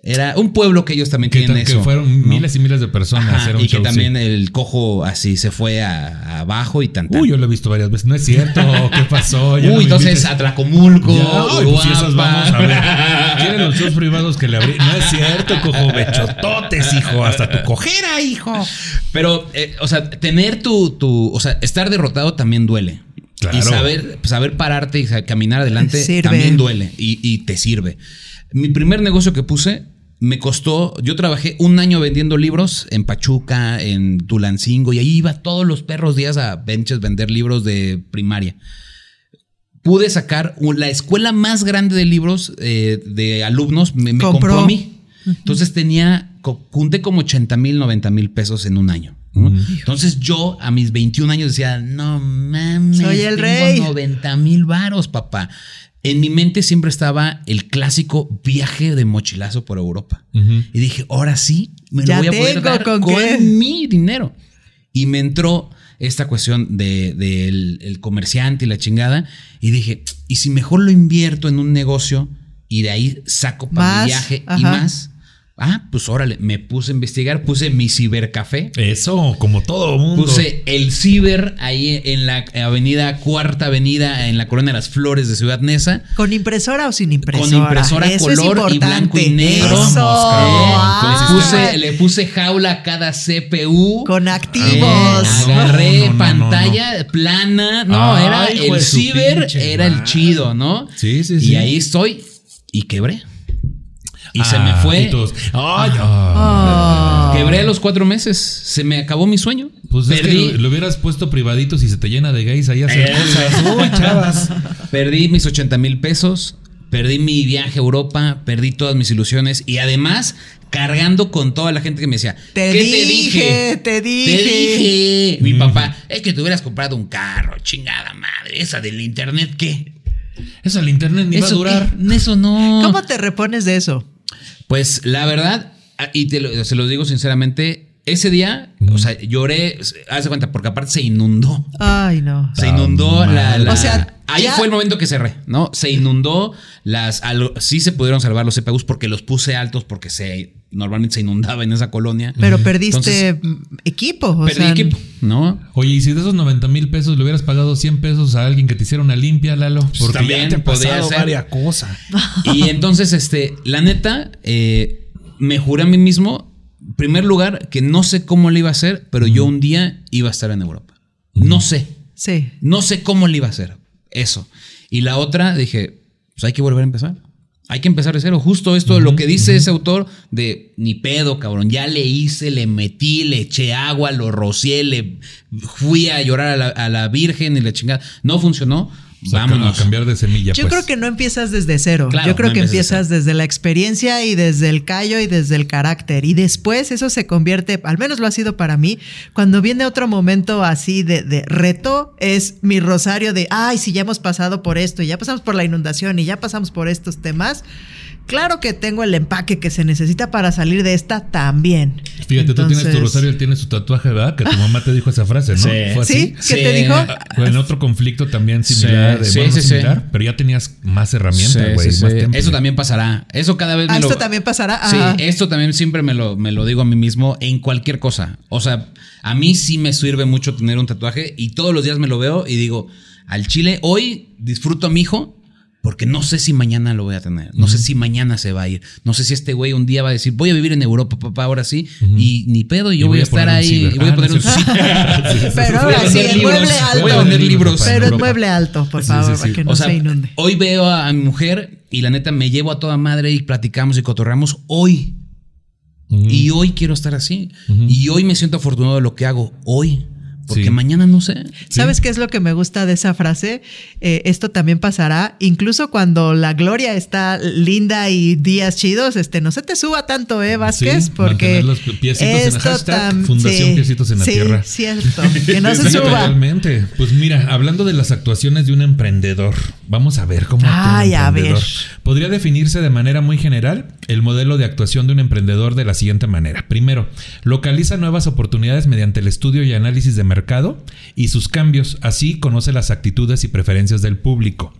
C: Era un pueblo que ellos también
B: Que,
C: tienen
B: ta- que
C: eso.
B: fueron
C: ¿no?
B: miles y miles de personas
C: Ajá,
B: un
C: y que también
B: sí.
C: el cojo así se fue a, a abajo y tan, tan.
B: Uy, yo lo he visto varias veces. No es cierto. ¿Qué pasó? Ya
C: Uy, entonces
B: invites.
C: Atlacomulco,
B: Ya, pues si esas
C: Uruapan.
B: vamos a ver. ¿Quieren los shows privados que le abrí? No es cierto, cojo bechototes, hijo. Hasta tu cojera, hijo.
C: Pero, eh, o sea, tener tu, tu. O sea, estar derrotado también duele.
B: Claro.
C: Y saber, saber pararte y caminar adelante
D: Sirve.
C: también duele y, y te sirve. Mi primer negocio que puse me costó. Yo trabajé un año vendiendo libros en Pachuca, en Tulancingo, y ahí iba todos los perros días a benches vender libros de primaria. Pude sacar la escuela más grande de libros eh, de alumnos, me, me compró.
D: Compró.
C: a mí. Entonces tenía, junté como 80 mil, 90 mil pesos en un año. ¿no? Entonces yo a mis 21 años decía, no mames,
D: Soy el
C: tengo
D: rey.
C: 90 mil varos, papá. En mi mente siempre estaba el clásico viaje de mochilazo por Europa. Y dije, ahora sí, me
D: Ya
C: lo voy a poder dar
D: con
C: mi dinero. Y me entró esta cuestión de- del el comerciante y la chingada. Y dije, ¿y si mejor lo invierto en un negocio y de ahí saco para mi viaje y más? Ah, pues órale, me puse a investigar, puse mi cibercafé.
B: Eso, como todo mundo.
C: Puse el ciber ahí en la avenida Cuarta Avenida, en la Colonia de las Flores de Ciudad Neza.
D: ¿Con impresora o sin impresora?
C: Con impresora
D: Eso es
C: color y blanco y negro.
D: Eso. Ah.
C: Le puse, le puse jaula a cada CPU.
D: Con
C: Eh,
D: activos.
C: agarré
B: No, no, no,
C: pantalla plana. No,
B: Ay,
C: era el ciber, era el chido, ¿no?
B: Sí, sí,
C: Y
B: sí.
C: ahí estoy y quebré. Y se
B: Ah,
C: me fue.
B: y todos, Ay,
D: Ah.
C: Quebré a los cuatro meses. Se me acabó mi sueño.
B: Pues es que
C: perdí,
B: lo, lo hubieras puesto privadito si se te llena de gays ahí a hacer
C: Eh.
B: cosas. Uy, chavas.
C: perdí mis 80 mil pesos. Perdí mi viaje a Europa. Perdí todas mis ilusiones. Y además, cargando con toda la gente que me decía:
D: Te
C: ¿Qué
D: dije, te dije.
C: Te dije. Mi papá, es que te hubieras comprado un carro, chingada madre. Esa del internet, ¿qué?
B: Eso el internet ni va a durar.
C: qué? Eso no.
D: ¿Cómo te repones de eso?
C: Pues la verdad, y te lo, se los digo sinceramente, ese día, o sea, lloré, haz de cuenta, porque aparte se inundó.
D: Ay, no.
C: Se inundó la,
D: O sea,
C: ahí
D: ya-
C: fue el momento que cerré, ¿no? Se inundó las al- sí se pudieron salvar los CPUs porque los puse altos porque se normalmente se inundaba en esa colonia.
D: Pero perdiste
C: Entonces,
D: equipo. o
C: perdí
D: sea,
C: equipo, ¿no?
B: Oye, y si de esos 90 mil pesos le hubieras pagado 100 pesos a alguien que te hiciera una limpia, Lalo, porque
C: también
B: ya te ha
C: podía ser.
B: varias cosas.
C: Y entonces, este, la neta, eh, me juré a mí mismo, primer lugar, que no sé cómo le iba a hacer, pero yo un día iba a estar en Europa. No sé.
D: Sí.
C: No sé cómo le iba a hacer. Eso. Y la otra, dije, pues hay que volver a empezar. Hay que empezar de cero. Justo esto, lo que dice ese autor de ni pedo, cabrón. Ya le hice, le metí, le eché agua, lo rocié, le fui a llorar a la, a la Virgen y la chingada. No funcionó.
B: O sea,
C: Vámonos.
B: A cambiar de semilla.
D: Yo
B: pues.
D: creo que no empiezas desde cero.
C: Claro,
D: Yo creo
C: no
D: que
C: empiezas
D: empiezas desde la experiencia y desde el callo y desde el carácter. Y después eso se convierte, al menos lo ha sido para mí, cuando viene otro momento así de, de reto, es mi rosario de, ay, si ya hemos pasado por esto, y ya pasamos por la inundación y ya pasamos por estos temas. Claro que tengo el empaque que se necesita para salir de esta también.
B: Fíjate, tú tienes tu rosario, él tiene su tatuaje, ¿verdad? Que tu mamá te dijo esa frase, ¿no?
C: Sí.
B: ¿Fue así?
D: ¿Sí? ¿Qué
C: Sí.
D: te dijo?
B: Ah, En otro conflicto también similar,
C: Sí,
B: de,
C: sí, sí, sí.
B: similar, pero ya tenías más herramientas,
C: Sí,
B: güey.
C: sí, sí. Eso también pasará. Eso cada vez me
D: Ah,
C: lo...
D: esto también pasará.
C: Sí,
D: Ajá.
C: esto también siempre me lo, me lo digo a mí mismo en cualquier cosa. O sea, a mí sí me sirve mucho tener un tatuaje y todos los días me lo veo y digo, al chile, hoy disfruto a mi hijo porque no sé si mañana lo voy a tener. No sé si mañana se va a ir. No sé si este güey un día va a decir, voy a vivir en Europa, papá, ahora sí. Y ni pedo, y yo
B: Y
C: voy, a estar ahí. Y voy a
B: Ah,
C: poner
B: no
C: un.
D: Pero ahora sí, el
C: libros.
D: mueble alto.
C: Voy a vender libros.
D: Pero es
B: Europa.
D: mueble alto, por
B: Sí,
D: favor,
B: sí, sí.
D: para que no
C: o sea,
D: se inunde.
C: hoy veo a mi mujer y la neta me llevo a toda madre y platicamos y cotorreamos hoy. Y hoy quiero estar así. Y hoy me siento afortunado de lo que hago hoy. Porque
B: Sí.
C: mañana no sé.
D: ¿Sabes qué es lo que me gusta de esa frase? Eh, esto también pasará, incluso cuando la gloria está linda y días chidos, este, no se te suba tanto, ¿eh, Vázquez?
B: Sí,
D: porque
B: los piecitos en
D: esto
B: hashtag Fundación Piecitos en la
D: sí,
B: Tierra.
D: cierto, que no se
B: Sí,
D: suba.
B: Totalmente. Pues mira, hablando de las actuaciones de un emprendedor, vamos a ver cómo actúa
D: Ay,
B: un
D: a ver.
B: Podría definirse de manera muy general el modelo de actuación de un emprendedor de la siguiente manera. Primero, localiza nuevas oportunidades mediante el estudio y análisis de mercado y sus cambios. Así conoce las actitudes y preferencias del público.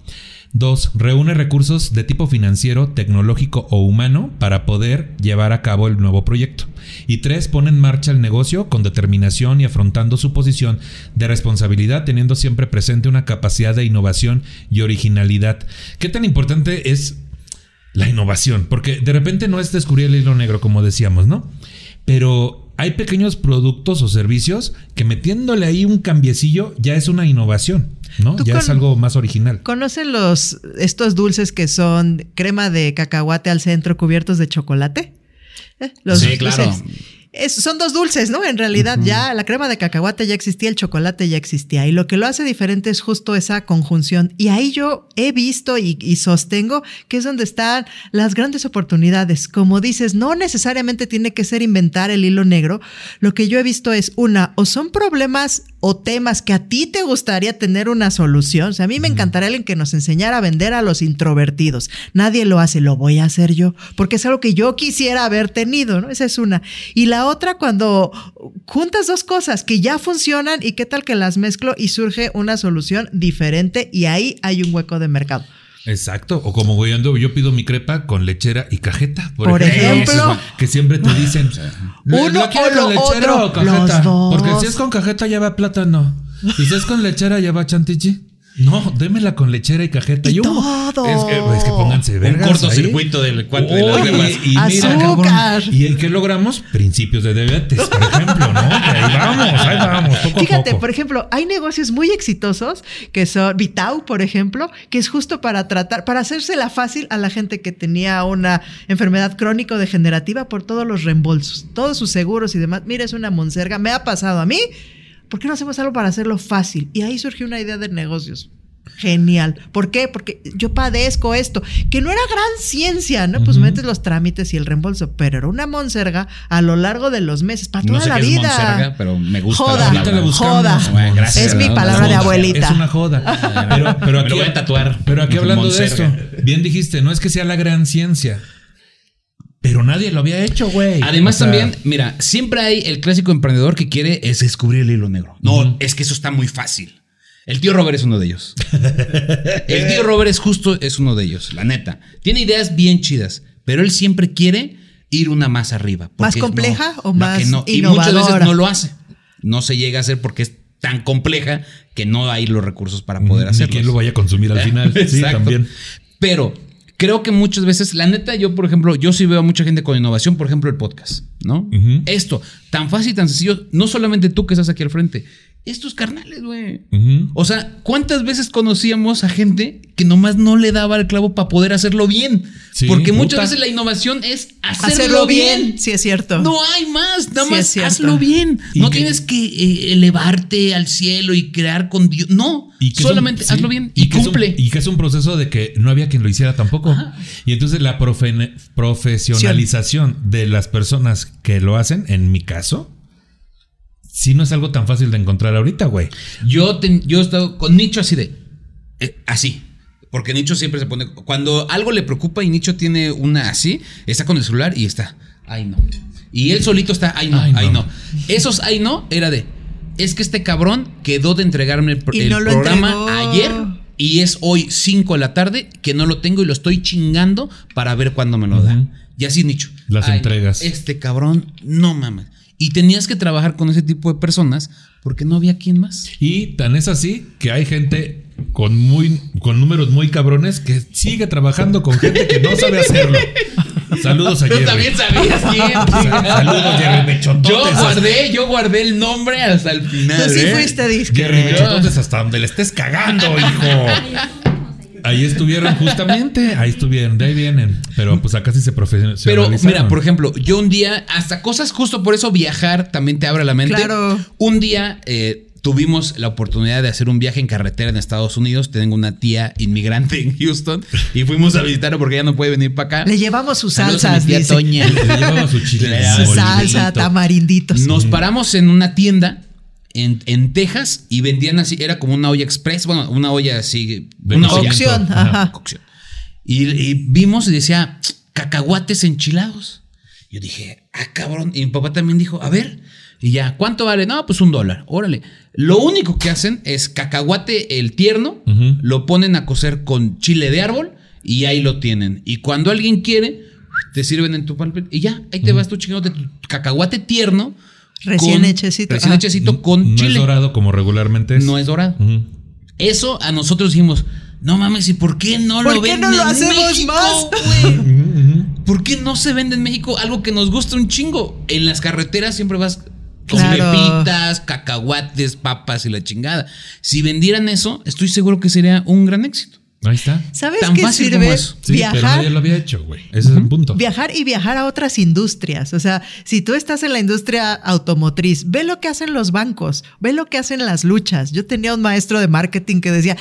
B: Dos, reúne recursos de tipo financiero, tecnológico o humano para poder llevar a cabo el nuevo proyecto. Y tres, pone en marcha el negocio con determinación y afrontando su posición de responsabilidad, teniendo siempre presente una capacidad de innovación y originalidad. ¿Qué tan importante es la innovación? Porque de repente no es descubrir el hilo negro, como decíamos, ¿no? Pero hay pequeños productos o servicios que metiéndole ahí un cambiecillo ya es una innovación, ¿no? Ya
D: con-
B: es algo más original.
D: ¿Conocen los estos dulces que son crema de cacahuate al centro cubiertos de chocolate? Eh, Los
C: Sí, claro.
D: Es- son dos dulces, ¿no? En realidad ya la crema de cacahuate ya existía, el chocolate ya existía. Y lo que lo hace diferente es justo esa conjunción. Y ahí yo he visto y, y sostengo que es donde están las grandes oportunidades. Como dices, no necesariamente tiene que ser inventar el hilo negro. Lo que yo he visto es una, o son problemas o temas que a ti te gustaría tener una solución. O sea, a mí me encantaría alguien que nos enseñara a vender a los introvertidos. Nadie lo hace, lo voy a hacer yo, porque es algo que yo quisiera haber tenido, ¿no? Esa es una. Y la otra, cuando juntas dos cosas que ya funcionan y qué tal que las mezclo y surge una solución diferente y ahí hay un hueco de mercado.
B: Exacto. O como voy ando, yo pido mi crepa con lechera y cajeta.
D: Por ejemplo.
B: que siempre te dicen ¿la-
D: Uno
B: ¿la
D: o lo
B: lechera
D: otro?
B: o cajeta?
D: Los dos.
B: Porque si es con cajeta lleva plátano. Y si es con lechera lleva chantichi. No, démela con lechera y cajeta.
D: Y todo.
B: Es que, es que pónganse
C: Un
B: vergas
C: cortocircuito del cuatro de las
B: Oye,
C: cremas.
B: y mira,
D: Azúcar.
B: cabrón, ¿Y el que logramos? Principios de diabetes, por ejemplo, ¿no? Ahí vamos, ahí vamos, poco
D: Fíjate,
B: a poco.
D: por ejemplo, hay negocios muy exitosos que son Vitau, por ejemplo, que es justo para tratar, para hacérsela fácil a la gente que tenía una enfermedad crónico-degenerativa por todos los reembolsos, todos sus seguros y demás. Mira, es una monserga, me ha pasado a mí. ¿Por qué no hacemos algo para hacerlo fácil? Y ahí surgió una idea de negocios. Genial. ¿Por qué? Porque yo padezco esto, que no era gran ciencia, ¿no? Pues metes los trámites y el reembolso, pero era una monserga a lo largo de los meses, para toda
C: No sé
D: la
C: qué es
D: vida.
C: monserga, pero me gusta la
D: Joda,
B: la buscamos.
D: joda.
C: Bueno, gracias,
D: es mi palabra de abuelita.
B: Es una joda. Pero, pero
C: Me
B: aquí,
C: lo voy a tatuar.
B: Pero aquí hablando de esto, bien dijiste, no es que sea la gran ciencia. Pero nadie lo había hecho, güey.
C: Además
B: O sea,
C: también, mira, siempre hay el clásico emprendedor que quiere es descubrir el hilo negro. No, es que eso está muy fácil. El tío Robert es uno de ellos. el tío Robert es justo, es uno de ellos, la neta. Tiene ideas bien chidas, pero él siempre quiere ir una más arriba.
D: ¿Más compleja o más
C: que no. Y muchas veces
D: innovadora?
C: no lo hace. No se llega a hacer porque es tan compleja que no hay los recursos para poder hacerlo.
B: quien lo vaya a consumir al final. sí, también.
C: Pero creo que muchas veces, la neta, yo, por ejemplo, yo sí veo a mucha gente con innovación, por ejemplo, el podcast, ¿no? Esto, tan fácil, tan sencillo, no solamente tú que estás aquí al frente, estos carnales, güey. O sea, ¿cuántas veces conocíamos a gente que nomás no le daba el clavo para poder hacerlo bien?
B: Sí,
C: Porque muchas
B: puta.
C: veces la innovación es hacerlo,
D: Hacerlo
C: bien.
D: bien, sí es cierto.
C: No hay más, nada
D: Sí,
C: más hazlo bien. No
B: que-
C: tienes que eh, elevarte al cielo y crear con Dios. No,
B: Y un-
C: solamente
B: sí,
C: hazlo bien y,
B: que es un-
C: cumple.
B: y que es un proceso de que no había quien lo hiciera tampoco. Y entonces la profe- profesionalización de las personas que lo hacen, en mi caso, sí no es algo tan fácil de encontrar ahorita, güey.
C: Yo, yo he estado con Nicho así de. eh, así. Porque Nicho siempre se pone. Cuando algo le preocupa y Nicho tiene una así, está con el celular y está. Ay, no. Y él solito está. Ay, no.
B: Ay,
C: Ay,
B: no.
C: Esos ay, no era de. Es que este cabrón quedó de entregarme el, pro-
D: Y
C: el
D: no lo
C: programa
D: entregó.
C: ayer. Y es hoy 5 de la tarde que no lo tengo y lo estoy chingando para ver cuándo me lo da.
B: Ujú.
C: Y así, Nicho.
B: Las
C: Ay,
B: entregas.
C: Este cabrón, no mames. Y tenías que trabajar con ese tipo de personas porque no había quien más.
B: Y tan es así que hay gente con muy con números muy cabrones que sigue trabajando con gente que no sabe hacerlo. Saludos a
C: Tú
B: Jerry.
C: también sabías quién.
B: Saludos, Jerry Mechototes.
C: Yo guardé, yo guardé el nombre hasta el final.
D: Tú sí
C: ¿eh?
D: fuiste disque.
B: Jerry Mechototes hasta donde le estés cagando, hijo. Ahí estuvieron justamente, ahí estuvieron, de ahí vienen. Pero pues acá sí se profesionalizaron.
C: Pero mira, por ejemplo, yo un día, hasta cosas justo por eso viajar también te abre la mente.
D: Claro.
C: Un día eh, tuvimos la oportunidad de hacer un viaje en carretera en Estados Unidos. Tengo una tía inmigrante en Houston y fuimos a visitarla porque ella no puede venir para acá.
D: Le llevamos sus
C: Saludos a mi
D: salsas,
C: tía
D: dice.
C: Toña.
B: Le llevaba su chile.
D: Su salsa, tamarinditos.
C: Nos paramos en una tienda en, en Texas y vendían así, era como una olla express, bueno, una olla así,
B: De
C: una
B: cocción.
C: olla.
D: Cocción,
B: Ajá.
D: ajá.
C: cocción. Y, y vimos y decía cacahuates enchilados. Yo dije, ah, cabrón. Y mi papá también dijo, a ver. Y ya, ¿cuánto vale? No, pues un dólar. Órale. Lo único que hacen es cacahuate el tierno, lo ponen a cocer con chile de árbol y ahí lo tienen. Y cuando alguien quiere, te sirven en tu palpito y ya, ahí te vas tú chingándote tu cacahuate tierno.
D: Recién
C: con-
D: hechecito,
C: Recién
D: ajá.
C: hechecito con
B: no
C: chile.
B: es dorado como regularmente es.
C: No es dorado. Eso a nosotros dijimos, no mames, ¿y por qué no
D: ¿Por
C: lo
D: qué
C: venden
D: no lo
C: en
D: hacemos
C: México,
D: más?
C: ¿Por qué no se vende en México algo que nos gusta un chingo? En las carreteras siempre vas con
D: Claro.
C: pepitas, cacahuates, papas y la chingada. Si vendieran eso, estoy seguro que sería un gran éxito.
B: Ahí está.
D: ¿Sabes
C: Tan
D: qué
C: fácil
D: sirve?
C: como eso.
B: Sí, pero
D: Viajar.
B: nadie lo había hecho, güey. Ese es el punto.
D: Viajar y viajar a otras industrias. O sea, si tú estás en la industria automotriz, ve lo que hacen los bancos, ve lo que hacen las luchas. Yo tenía un maestro de marketing que decía,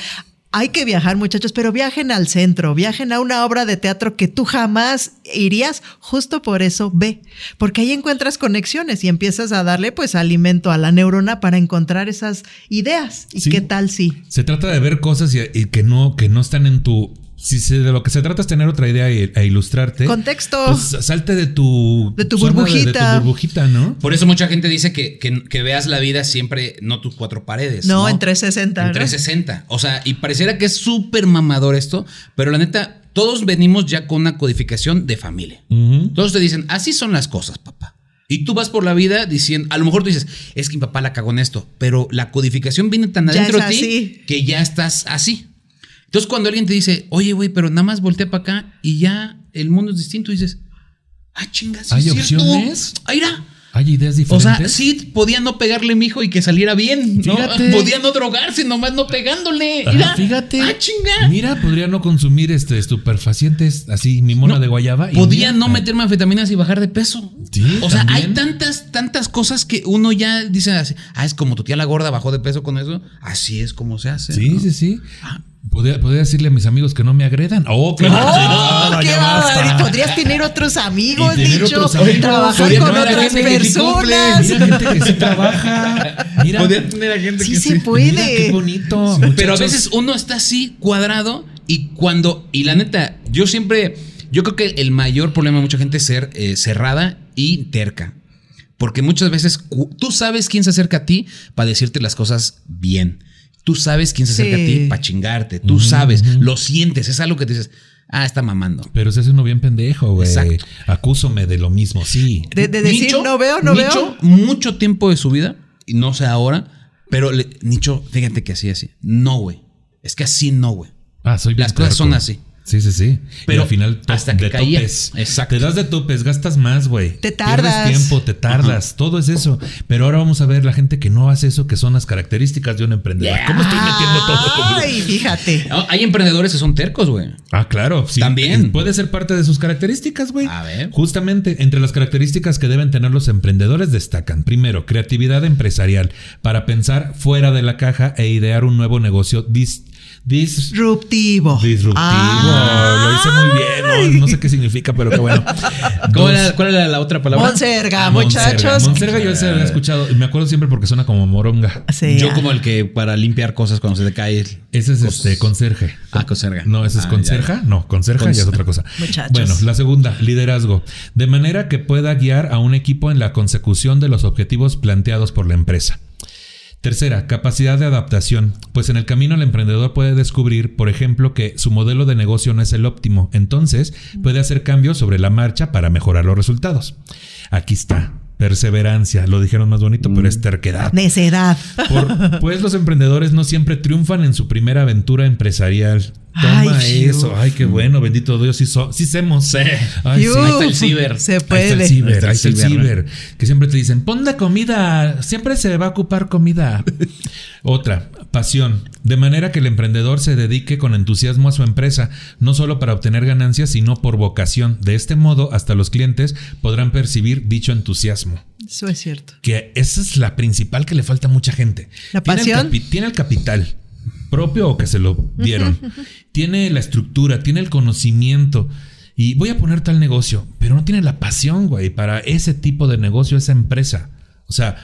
D: hay que viajar muchachos, pero viajen al centro, viajen a una obra de teatro que tú jamás irías. Justo por eso ve, porque ahí encuentras conexiones y empiezas a darle pues alimento a la neurona para encontrar esas ideas. ¿Y
B: Sí.
D: qué tal si?
B: Se trata de ver cosas y, y que no que no están en tu si se- de lo que se trata es tener otra idea e, e ilustrarte.
D: Contexto.
B: Pues salte de tu
D: De tu burbujita.
B: de, tu burbujita, ¿no?
C: Por eso mucha gente dice que, que- que veas la vida siempre, no tus cuatro paredes.
D: No, en 360,
C: En
D: ¿no?
C: 360. O sea, y pareciera que es súper mamador esto, pero la neta, todos venimos ya con una codificación de familia. Todos te dicen, así son las cosas, papá. Y tú vas por la vida diciendo, a lo mejor tú dices, es que mi papá la cagó en esto, pero la codificación viene tan
D: Ya
C: adentro de ti que ya estás así. Entonces, cuando alguien te dice, oye, güey, pero nada más voltea para acá y ya el mundo es distinto, dices, ah, chingas,
B: ¿Hay opciones?
C: Ahí irá.
B: Hay ideas
C: O
B: diferentes.
C: sea, sí podía no pegarle mi hijo y que saliera bien. ¿no?
B: Fíjate.
C: Podía no drogarse, nomás no pegándole. Mira.
B: fíjate.
C: Ah, chinga.
B: Mira, podría no consumir este estupefacientes así, mi mona
C: No,
B: de guayaba. y
C: Podía
B: mira,
C: no
B: ah,
C: meterme anfetaminas y bajar de peso.
B: Sí,
C: o sea,
B: también.
C: hay tantas, tantas cosas que uno ya dice así, ah, es como tu tía la gorda bajó de peso con eso. Así es como se hace.
B: Sí,
C: ¿no?
B: sí, sí.
C: Ah.
B: Podría, podría decirle a mis amigos que no me agredan. ¡Oh, qué
D: ¡Oh,
B: chingada,
D: qué bárbaro! Podrías tener otros amigos,
B: tener
D: dicho,
B: otros amigos.
D: trabajar
C: Podría
D: con otras
C: gente que sí cumple.
D: personas.
B: Mira gente que sí trabaja. Mira,
C: Podía tener a gente
D: Sí
C: que
D: se
C: sí.
D: puede.
B: mira qué bonito.
C: Pero a veces uno está así cuadrado y cuando, y la neta, yo siempre, yo creo que el mayor problema de mucha gente es ser eh, cerrada y terca. Porque muchas veces tú sabes quién se acerca a ti para decirte las cosas bien. Tú sabes quién se acerca a ti para chingarte. Tú sabes, lo sientes, es algo que te dices, ah, está mamando.
B: Pero se hace uno bien pendejo, güey.
C: Exacto.
B: Acúsome de lo mismo, sí.
D: De, de decir,
C: Nicho-
D: no veo, no
C: Nicho,
D: veo.
C: mucho tiempo de su vida, y no sé ahora, pero le- Nicho, fíjate que así, así. No, güey. Es que así no, güey.
B: Ah, soy bien
C: Las cosas son así.
B: Sí, sí, sí.
C: Pero
B: y al final
C: hasta que
B: de
C: caía.
B: topes.
C: Exacto.
B: Te das de topes, gastas más, güey.
D: Te tardas.
B: Pierdes tiempo, te tardas. Todo es eso. Pero ahora vamos a ver la gente que no hace eso, que son las características de un emprendedor. ¿Cómo estoy metiendo todo?
D: Ay, fíjate.
C: No, Hay emprendedores que son tercos, güey.
B: Ah, claro. sí.
C: También.
B: Puede ser parte de sus características, güey.
C: A ver.
B: Justamente entre las características que deben tener los emprendedores destacan, primero, creatividad empresarial para pensar fuera de la caja e idear un nuevo negocio dis- dis-
D: Disruptivo.
B: disruptivo.
D: Ah.
B: Lo hice muy bien. No, No sé qué significa, pero qué bueno.
C: ¿Cómo
B: Dos.
C: era- ¿Cuál era la otra palabra?
D: Monserga,
B: Ah,
D: muchachos.
B: Monserga yo se lo he escuchado y me acuerdo siempre porque suena como moronga.
D: Sí,
C: Yo
D: ah.
C: como el que para limpiar cosas cuando se te cae.
B: Ese es
C: Cosas.
B: este conserje.
C: Ah, conserga.
B: No, ese es
C: Ah,
B: conserja. No, conserja
C: Cons-
B: ya es otra cosa.
D: Muchachos.
B: Bueno, la segunda, liderazgo. De manera que pueda guiar a un equipo en la consecución de los objetivos planteados por la empresa. Tercera, capacidad de adaptación. Pues en el camino el emprendedor puede descubrir, por ejemplo, que su modelo de negocio no es el óptimo. Entonces puede hacer cambios sobre la marcha para mejorar los resultados. Aquí está. Perseverancia. Lo dijeron más bonito, pero es terquedad.
D: Necedad.
B: Por- pues los emprendedores no siempre triunfan en su primera aventura empresarial. Toma
D: Ay,
B: eso. Ay, qué bueno. Bendito Dios. Sí, so- sí semos.
C: Sí.
B: Ay, sí.
C: Ahí está el ciber.
D: Se
B: Ahí está
D: puede.
B: el ciber,
C: Ahí está el ciber,
B: ciber. Que siempre te dicen, pon la comida, siempre se va a ocupar comida. Otra, pasión. De manera que el emprendedor se dedique con entusiasmo a su empresa, no solo para obtener ganancias, sino por vocación. De este modo, hasta los clientes podrán percibir dicho entusiasmo.
D: Eso es cierto.
B: Que esa es la principal que le falta a mucha gente.
D: ¿La
B: Tiene el
D: pasión?
B: capi- tiene el capital propio o que se lo dieron. tiene la estructura, tiene el conocimiento. Y voy a poner tal negocio, pero no tiene la pasión, güey, para ese tipo de negocio, esa empresa. O sea,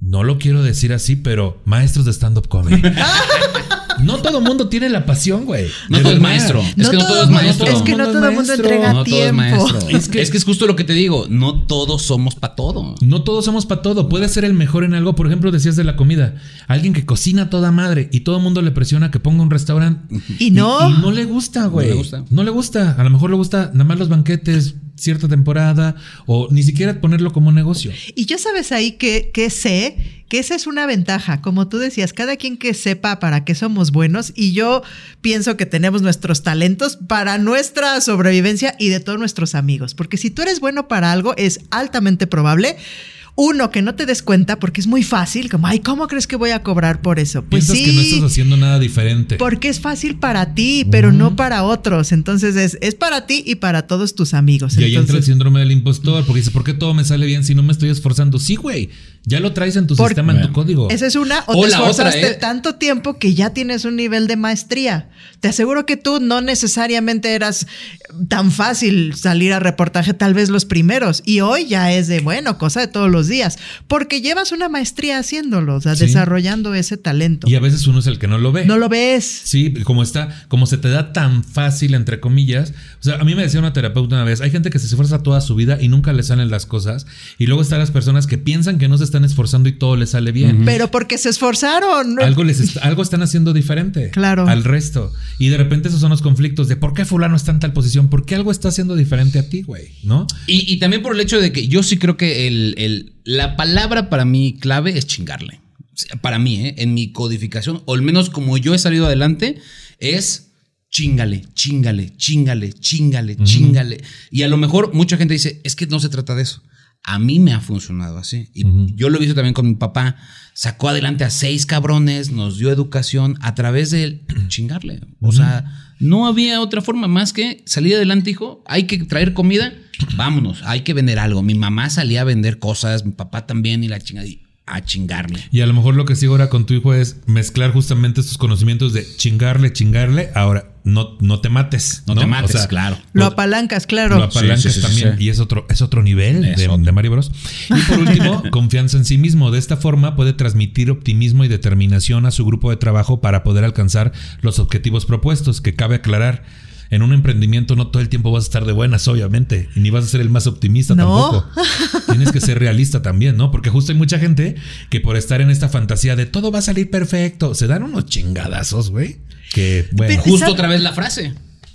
B: no lo quiero decir así, pero maestros de stand-up comedy. no todo mundo tiene la pasión, güey.
C: No todo es maestro. Es que no todo es maestro.
D: Es que no todo el mundo entrega
C: No todo es
D: tiempo.
C: maestro.
B: Es que-
C: Es que es justo lo que te digo. No todos somos para todo.
B: No todos somos para todo. Puede ser el mejor en algo. Por ejemplo, decías de la comida. Alguien que cocina toda madre y todo el mundo le presiona que ponga un restaurante.
D: Y no.
B: Y, no le gusta, güey.
C: No le gusta.
B: No le gusta. A lo mejor le gusta nada más los banquetes, cierta temporada o ni siquiera ponerlo como negocio.
D: Y yo sabes ahí que, que sé que esa es una ventaja. Como tú decías, cada quien que sepa para qué somos buenos y yo pienso que tenemos nuestros talentos para nuestra sobrevivencia y de todos nuestros amigos. Porque si tú eres bueno para algo, es altamente probable. Uno, que no te des cuenta porque es muy fácil, como, ay, ¿cómo crees que voy a cobrar por eso? Pues
B: Piensas
D: sí.
B: que no estás haciendo nada diferente.
D: Porque es fácil para ti, pero no para otros. Entonces es, es para ti y para todos tus amigos.
B: y ahí entra el síndrome del impostor, porque dice, ¿por qué todo me sale bien si no me estoy esforzando? Sí, güey, ya lo traes en tu
D: Por-
B: sistema, en tu código.
D: Esa es una, o,
C: O
D: te
C: la otra,
D: esforzaste
C: ¿eh?
D: tanto tiempo que ya tienes un nivel de maestría. Te aseguro que tú no necesariamente eras tan fácil salir a reportaje, tal vez los primeros, y hoy ya es de, bueno, cosa de todos los días, porque llevas una maestría haciéndolo, o sea,
B: Sí.
D: desarrollando ese talento.
B: Y a veces uno es el que no lo ve.
D: No lo ves.
B: Sí, como está, como se te da tan fácil, entre comillas. O sea, a mí me decía una terapeuta una vez, hay gente que se esfuerza toda su vida y nunca le salen las cosas. Y luego están las personas que piensan que no se están esforzando y todo les sale bien.
D: Pero porque se esforzaron.
B: Algo, les est- algo están haciendo diferente
D: Claro.
B: al resto. Y de repente esos son los conflictos de por qué fulano está en tal posición, por qué algo está haciendo diferente a ti, güey, ¿no?
C: Y, y también por el hecho de que yo sí creo que el, el- la palabra para mí clave es chingarle. Para mí, ¿eh? en mi codificación, o al menos como yo he salido adelante, es chingale, chingale, chingale, chingale, chingale. Y a lo mejor mucha gente dice, es que no se trata de eso. A mí me ha funcionado así. Y yo lo he visto también con mi papá. Sacó adelante a seis cabrones, nos dio educación a través de chingarle. O sea, no había otra forma más que salir adelante, hijo. Hay que traer comida, vámonos. Hay que vender algo. Mi mamá salía a vender cosas, mi papá también y la chingada. y A chingarle.
B: Y a lo mejor lo que sigo ahora con tu hijo es mezclar justamente estos conocimientos de chingarle, chingarle. Ahora, no, no te mates.
C: No te mates, claro.
D: Lo apalancas, claro.
B: Lo apalancas
C: Sí, sí, sí,
B: también.
C: sí.
B: Y es otro, es otro nivel
C: Es
B: de,
C: otro.
B: de Mario Bros. Y por último, confianza en sí mismo. De esta forma puede transmitir optimismo y determinación a su grupo de trabajo para poder alcanzar los objetivos propuestos, que cabe aclarar. En un emprendimiento no todo el tiempo vas a estar de buenas, obviamente, y ni vas a ser el más optimista
D: No.
B: tampoco. Tienes que ser realista también, ¿no? Porque justo hay mucha gente que por estar en esta fantasía de todo va a salir perfecto, se dan unos chingadazos, güey. Que, bueno,
D: Pero-
C: Justo otra vez la frase.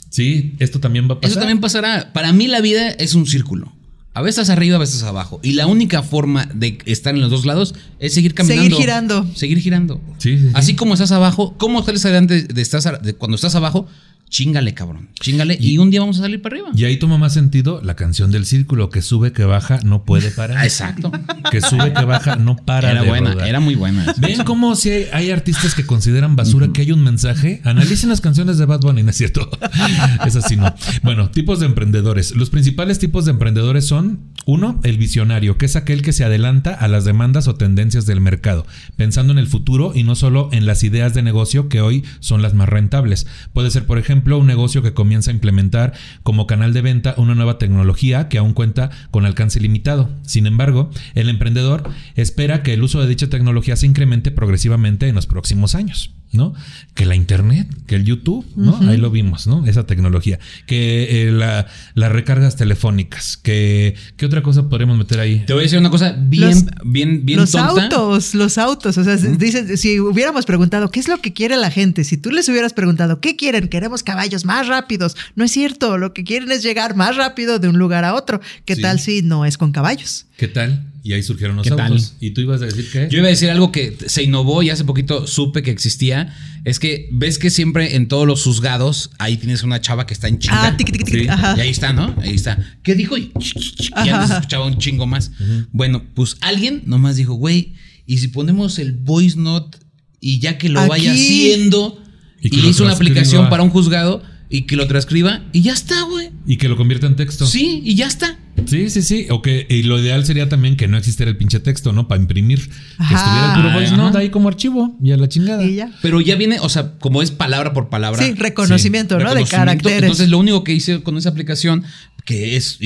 B: sí, esto también va a pasar.
C: Eso también pasará. Para mí la vida es un círculo. A veces arriba, a veces abajo. Y la única forma de estar en los dos lados es seguir caminando.
D: Seguir girando.
C: Seguir girando.
B: Sí, sí, sí.
C: Así como estás abajo, ¿cómo sales adelante de, estás, de cuando estás abajo? Chingale, cabrón. Chingale. Y, un día vamos a salir para arriba.
B: Y ahí toma más sentido la canción del círculo, que sube, que baja, no puede parar.
C: Ah, exacto.
B: Que sube, que baja, no para
C: Era
B: de
C: buena,
B: rodar.
C: era muy buena.
B: ¿Ven cómo si hay, hay artistas que consideran basura que hay un mensaje? Analicen las canciones de Bad Bunny, ¿no es cierto? es así, ¿no? Bueno, tipos de emprendedores. Los principales tipos de emprendedores son, uno, el visionario, que es aquel que se adelanta a las demandas o tendencias del mercado, pensando en el futuro y no solo en las ideas de negocio que hoy son las más rentables. Puede ser, por ejemplo, un negocio que comienza a implementar como canal de venta una nueva tecnología que aún cuenta con alcance limitado. Sin embargo, el emprendedor espera que el uso de dicha tecnología se incremente progresivamente en los próximos años. ¿No? Que la internet, que el YouTube, ¿no? Ahí lo vimos, ¿no? Esa tecnología. Que eh, la- las recargas telefónicas. Que, ¿Qué otra cosa podríamos meter ahí?
C: Te voy a decir una cosa bien,
D: Los-
C: bien, bien
D: los
C: tonta.
D: autos, los autos. O sea, dicen, si hubiéramos preguntado qué es lo que quiere la gente, si tú les hubieras preguntado qué quieren, queremos caballos más rápidos. No es cierto, lo que quieren es llegar más rápido de un lugar a otro. ¿Qué
B: Sí.
D: tal si no es con caballos?
B: ¿Qué tal? Y ahí surgieron los
C: ¿Qué tal?
B: autos. ¿Y tú ibas a decir qué?
C: Yo iba a decir algo que se innovó y hace poquito supe que existía. Es que ves que siempre en todos los juzgados ahí tienes una chava que está en chinga.
D: Ah, tiqui, tiqui, tiqui,
C: Sí.
D: ajá.
C: Y ahí está, ¿no? Ahí está. ¿Qué dijo? Y, y
D: Ajá.
C: antes se escuchaba un chingo más. Bueno, pues alguien nomás dijo, güey, ¿y si ponemos el voice note y ya que lo vaya haciendo
B: Y que
C: hizo una aplicación para un juzgado y que lo transcriba y ya está, güey?
B: Y que lo convierta en texto.
C: Sí, y ya está.
B: Sí, sí, sí. O que y lo ideal sería también que no existiera el pinche texto, ¿no? Para imprimir. Que estuviera el puro voice note ahí como archivo y a la chingada.
D: Y ya.
C: Pero ya viene, o sea, como es palabra por palabra.
D: Sí, reconocimiento, ¿no? De caracteres.
C: Entonces, lo único que hice con esa aplicación, que es,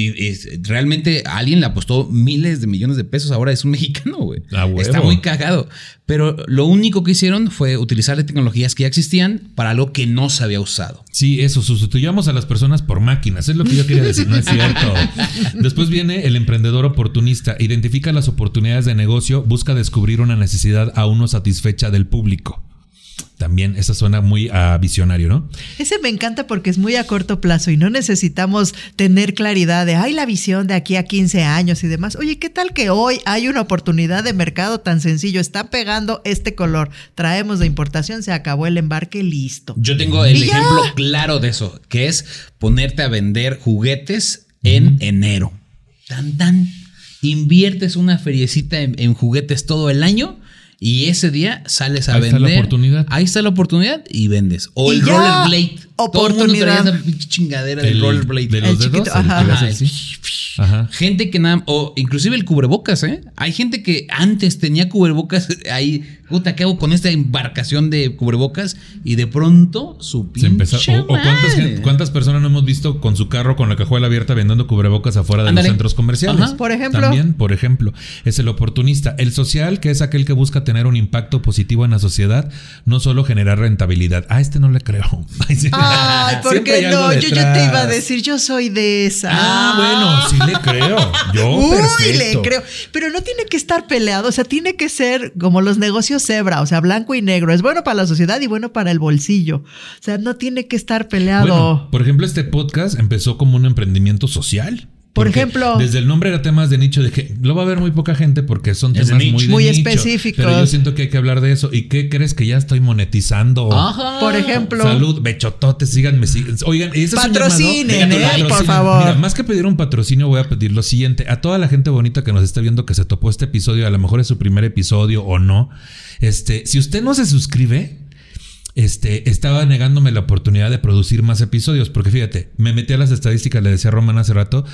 C: realmente alguien le apostó miles de millones de pesos, ahora es un mexicano, güey.
B: A huevo.
C: Está muy cagado. Pero lo único que hicieron fue utilizar de tecnologías que ya existían para algo que no se había usado.
B: Sí, eso, sustituyamos a las personas por máquinas, es lo que yo quería decir, no es cierto. Después viene el emprendedor oportunista, identifica las oportunidades de negocio, busca descubrir una necesidad aún no satisfecha del público. También esa suena muy a visionario, ¿no?
D: Ese me encanta porque es muy a corto plazo y no necesitamos tener claridad de, ay, la visión de aquí a 15 años y demás. Oye, ¿qué tal que hoy hay una oportunidad de mercado tan sencillo? Está pegando este color, traemos de importación, se acabó el embarque, listo.
C: Yo tengo el
D: ya.
C: ejemplo claro de eso, que es ponerte a vender juguetes en enero. Tan, tan. Inviertes una feriecita en, en juguetes todo el año y ese día sales a
B: Ahí está
C: vender.
B: la oportunidad.
C: Ahí está la oportunidad y vendes. O
D: Y
C: el
D: ya,
C: rollerblade. Todo el mundo traía
D: oportunidad.
C: esa pinche chingadera del
B: El-
C: rollerblade.
B: de los
D: El
B: dedos,
D: chiquito, ajá.
C: Gente que nada, o inclusive el cubrebocas, ¿eh? Hay gente que antes tenía cubrebocas ahí, puta, ¿qué hago con esta embarcación de cubrebocas? Y de pronto su
B: Se empezó.
C: pinche
B: O, o cuántas, cuántas personas no hemos visto con su carro con la cajuela abierta vendiendo cubrebocas afuera de los centros comerciales?
C: Ajá.
D: Por ejemplo.
B: También, por ejemplo, es el oportunista. El social, que es aquel que busca tener un impacto positivo en la sociedad, no solo generar rentabilidad. A este no le creo. Ay, sí.
D: Ay, ¿por
B: Siempre
D: qué
B: hay algo
D: no? Yo te iba a decir, yo soy de esa.
B: Ah, bueno, sí le creo. Yo,
D: Uy,
B: perfecto.
D: le creo. Pero no tiene que estar peleado, o sea, tiene que ser como los negocios cebra, o sea, blanco y negro. Es bueno para la sociedad y bueno para el bolsillo. O sea, no tiene que estar peleado.
B: Bueno, por ejemplo, este podcast empezó como un emprendimiento social.
D: Por ejemplo.
B: Desde el nombre era temas de nicho, de que lo va a ver muy poca gente porque son temas
C: nicho.
B: muy, de
D: Muy
B: nicho.
D: específicos.
B: Pero yo siento que hay que hablar de eso. ¿Y qué crees que ya estoy monetizando?
C: Ajá.
D: Por ejemplo.
B: Salud, bechototes, síganme. sí- Oigan, ese es un
D: Patrocinen,
B: llamado.
D: ¿eh?
B: Patrocinen.
D: Por favor.
B: Mira, más que pedir un patrocinio, voy a pedir lo siguiente. A toda la gente bonita que nos está viendo que se topó este episodio, a lo mejor es su primer episodio o no. Este, si usted no se suscribe, este, estaba negándome la oportunidad de producir más episodios. Porque fíjate, me metí a las estadísticas, le decía a Roman hace rato,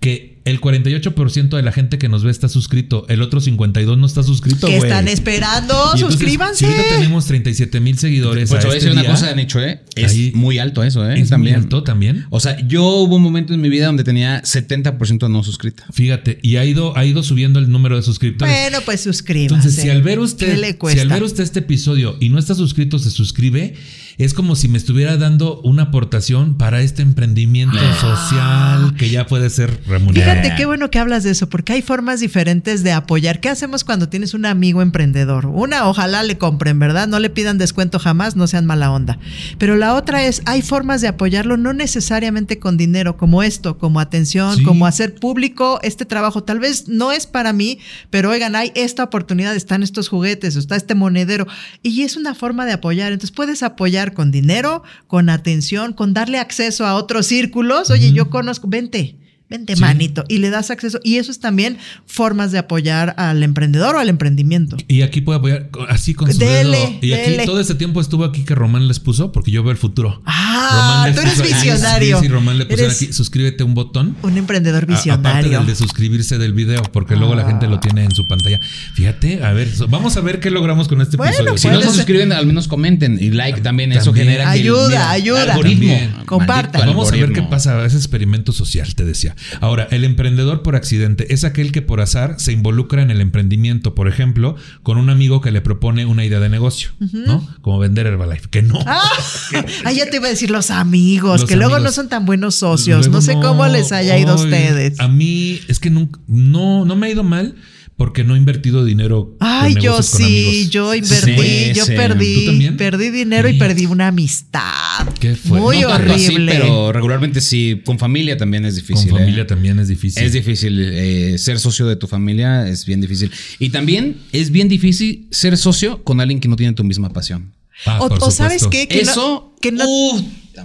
B: que el 48% de la gente que nos ve está suscrito, el otro 52% no está suscrito.
D: ¿Qué
B: güey.
D: están esperando?
B: Y entonces,
D: Suscríbanse.
B: Si ahorita tenemos 37 mil seguidores.
C: Pues
B: a
C: te voy a
B: este
C: decir una
B: día,
C: cosa de nicho, ¿eh? Es
B: Ahí-
C: muy alto eso, ¿eh?
B: Es
C: también.
B: muy alto también.
C: O sea, yo hubo un momento en mi vida donde tenía 70% no suscrita.
B: Fíjate, y ha ido, ha ido subiendo el número de suscriptores.
D: Bueno, pues suscríbanse.
B: Entonces, si al ver
D: ¿Qué
B: usted, si al ver usted este episodio y no está suscrito, se suscribe, es como si me estuviera dando una aportación para este emprendimiento social que ya puede ser remunerado.
D: Fíjate qué bueno que hablas de eso, porque hay formas diferentes de apoyar. ¿Qué hacemos cuando tienes un amigo emprendedor? Una, ojalá le compren, ¿verdad? No le pidan descuento jamás, no sean mala onda. Pero la otra es, hay formas de apoyarlo, no necesariamente con dinero, como esto, como atención,
B: Sí.
D: como hacer público este trabajo. Tal vez no es para mí, pero oigan, hay esta oportunidad, están estos juguetes, está este monedero, y es una forma de apoyar. Entonces puedes apoyar apoyar con dinero, con atención, con darle acceso a otros círculos. Oye, yo conozco, vente. Vente,
B: Sí.
D: manito, y le das acceso. Y eso es también formas de apoyar al emprendedor o al emprendimiento.
B: Y aquí puede apoyar así con su
D: Dele,
B: dedo. Y aquí
D: dele.
B: todo este tiempo estuvo aquí que Román les puso, porque yo veo el futuro.
D: Ah, tú eres
B: puso
D: visionario.
B: Sí, Román le puso
D: Eres
B: aquí, suscríbete un botón.
D: un emprendedor
B: A- Aparte
D: visionario.
B: del de suscribirse del video, porque luego la gente lo tiene en su pantalla. Fíjate, a ver, vamos a ver qué logramos con este
D: Bueno,
B: episodio.
C: Si no se suscriben, al menos comenten y like también. Eso genera que el-
D: Ayuda,
C: mira,
D: ayuda.
C: Algoritmo.
B: También.
D: Compartan.
C: Maldito
B: Vamos a ver qué pasa. Es experimento social, te decía. Ahora, el emprendedor por accidente es aquel que por azar se involucra en el emprendimiento, por ejemplo, con un amigo que le propone una idea de negocio, ¿no? Como vender Herbalife. Que no.
D: Ah, ah, ya te iba a decir los amigos,
B: Los
D: que luego no son tan buenos socios.
B: Luego
D: no sé cómo les haya ido a ustedes.
B: A mí es que nunca, no, no me ha ido mal porque no he invertido dinero.
D: Ay,
B: en
D: yo
B: con
D: sí,
B: amigos.
D: yo invertí,
C: Sí,
D: yo
C: sí.
D: perdí,
B: ¿Tú también?
D: perdí dinero y perdí una amistad.
B: ¿Qué fue?
D: Muy
C: No tanto así,
D: horrible.
C: pero regularmente sí. Con familia también es
B: Con
C: difícil.
B: familia
C: ¿eh?
B: también es difícil.
C: Es difícil eh, ser socio de tu familia, es bien difícil. Y también es bien difícil ser socio con alguien que no tiene tu misma pasión.
B: Ah,
D: o,
B: por
D: o sabes qué, que no-
C: Eso,
D: que no,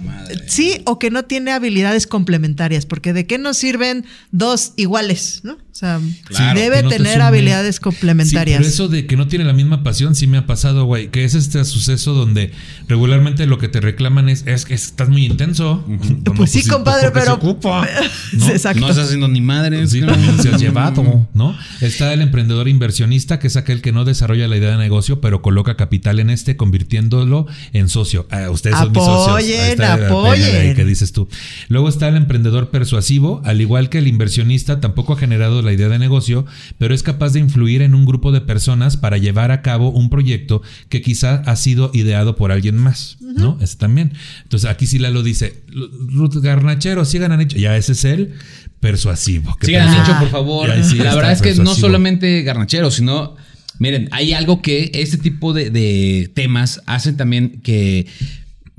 C: puta madre.
D: sí, o que no tiene habilidades complementarias, porque de qué nos sirven dos iguales, ¿no? O sea,
C: Claro,
D: debe
B: no
D: tener habilidades complementarias.
B: Sí, pero eso de que no tiene la misma pasión sí me ha pasado, güey. Que es este suceso donde regularmente lo que te reclaman es, es que estás muy intenso. No,
D: Pues sí, compadre,
B: porque se
D: pero-
B: ocupa, ¿no?
D: Exacto.
C: No estás haciendo ni madre.
B: Sí, también se has llevado, ¿no? Está el emprendedor inversionista, que es aquel que no desarrolla la idea de negocio, pero coloca capital en este, convirtiéndolo en socio. Ah, ustedes son mis socios. Ahí
D: Apoyen,
B: la que dices tú. Luego está el emprendedor persuasivo, al igual que el inversionista, tampoco ha generado la idea de negocio, pero es capaz de influir en un grupo de personas para llevar a cabo un proyecto que quizá ha sido ideado por alguien más, ¿no? Ese también. Entonces aquí sí Lalo dice, Ruth Garnachero, sigan a Nicho. Ya ese es el persuasivo. que
C: Sigan
B: persu-
C: Nicho, por favor.
B: Sí,
C: la verdad es que no solamente garnachero, sino. Miren, hay algo que este tipo de, de temas hacen también que.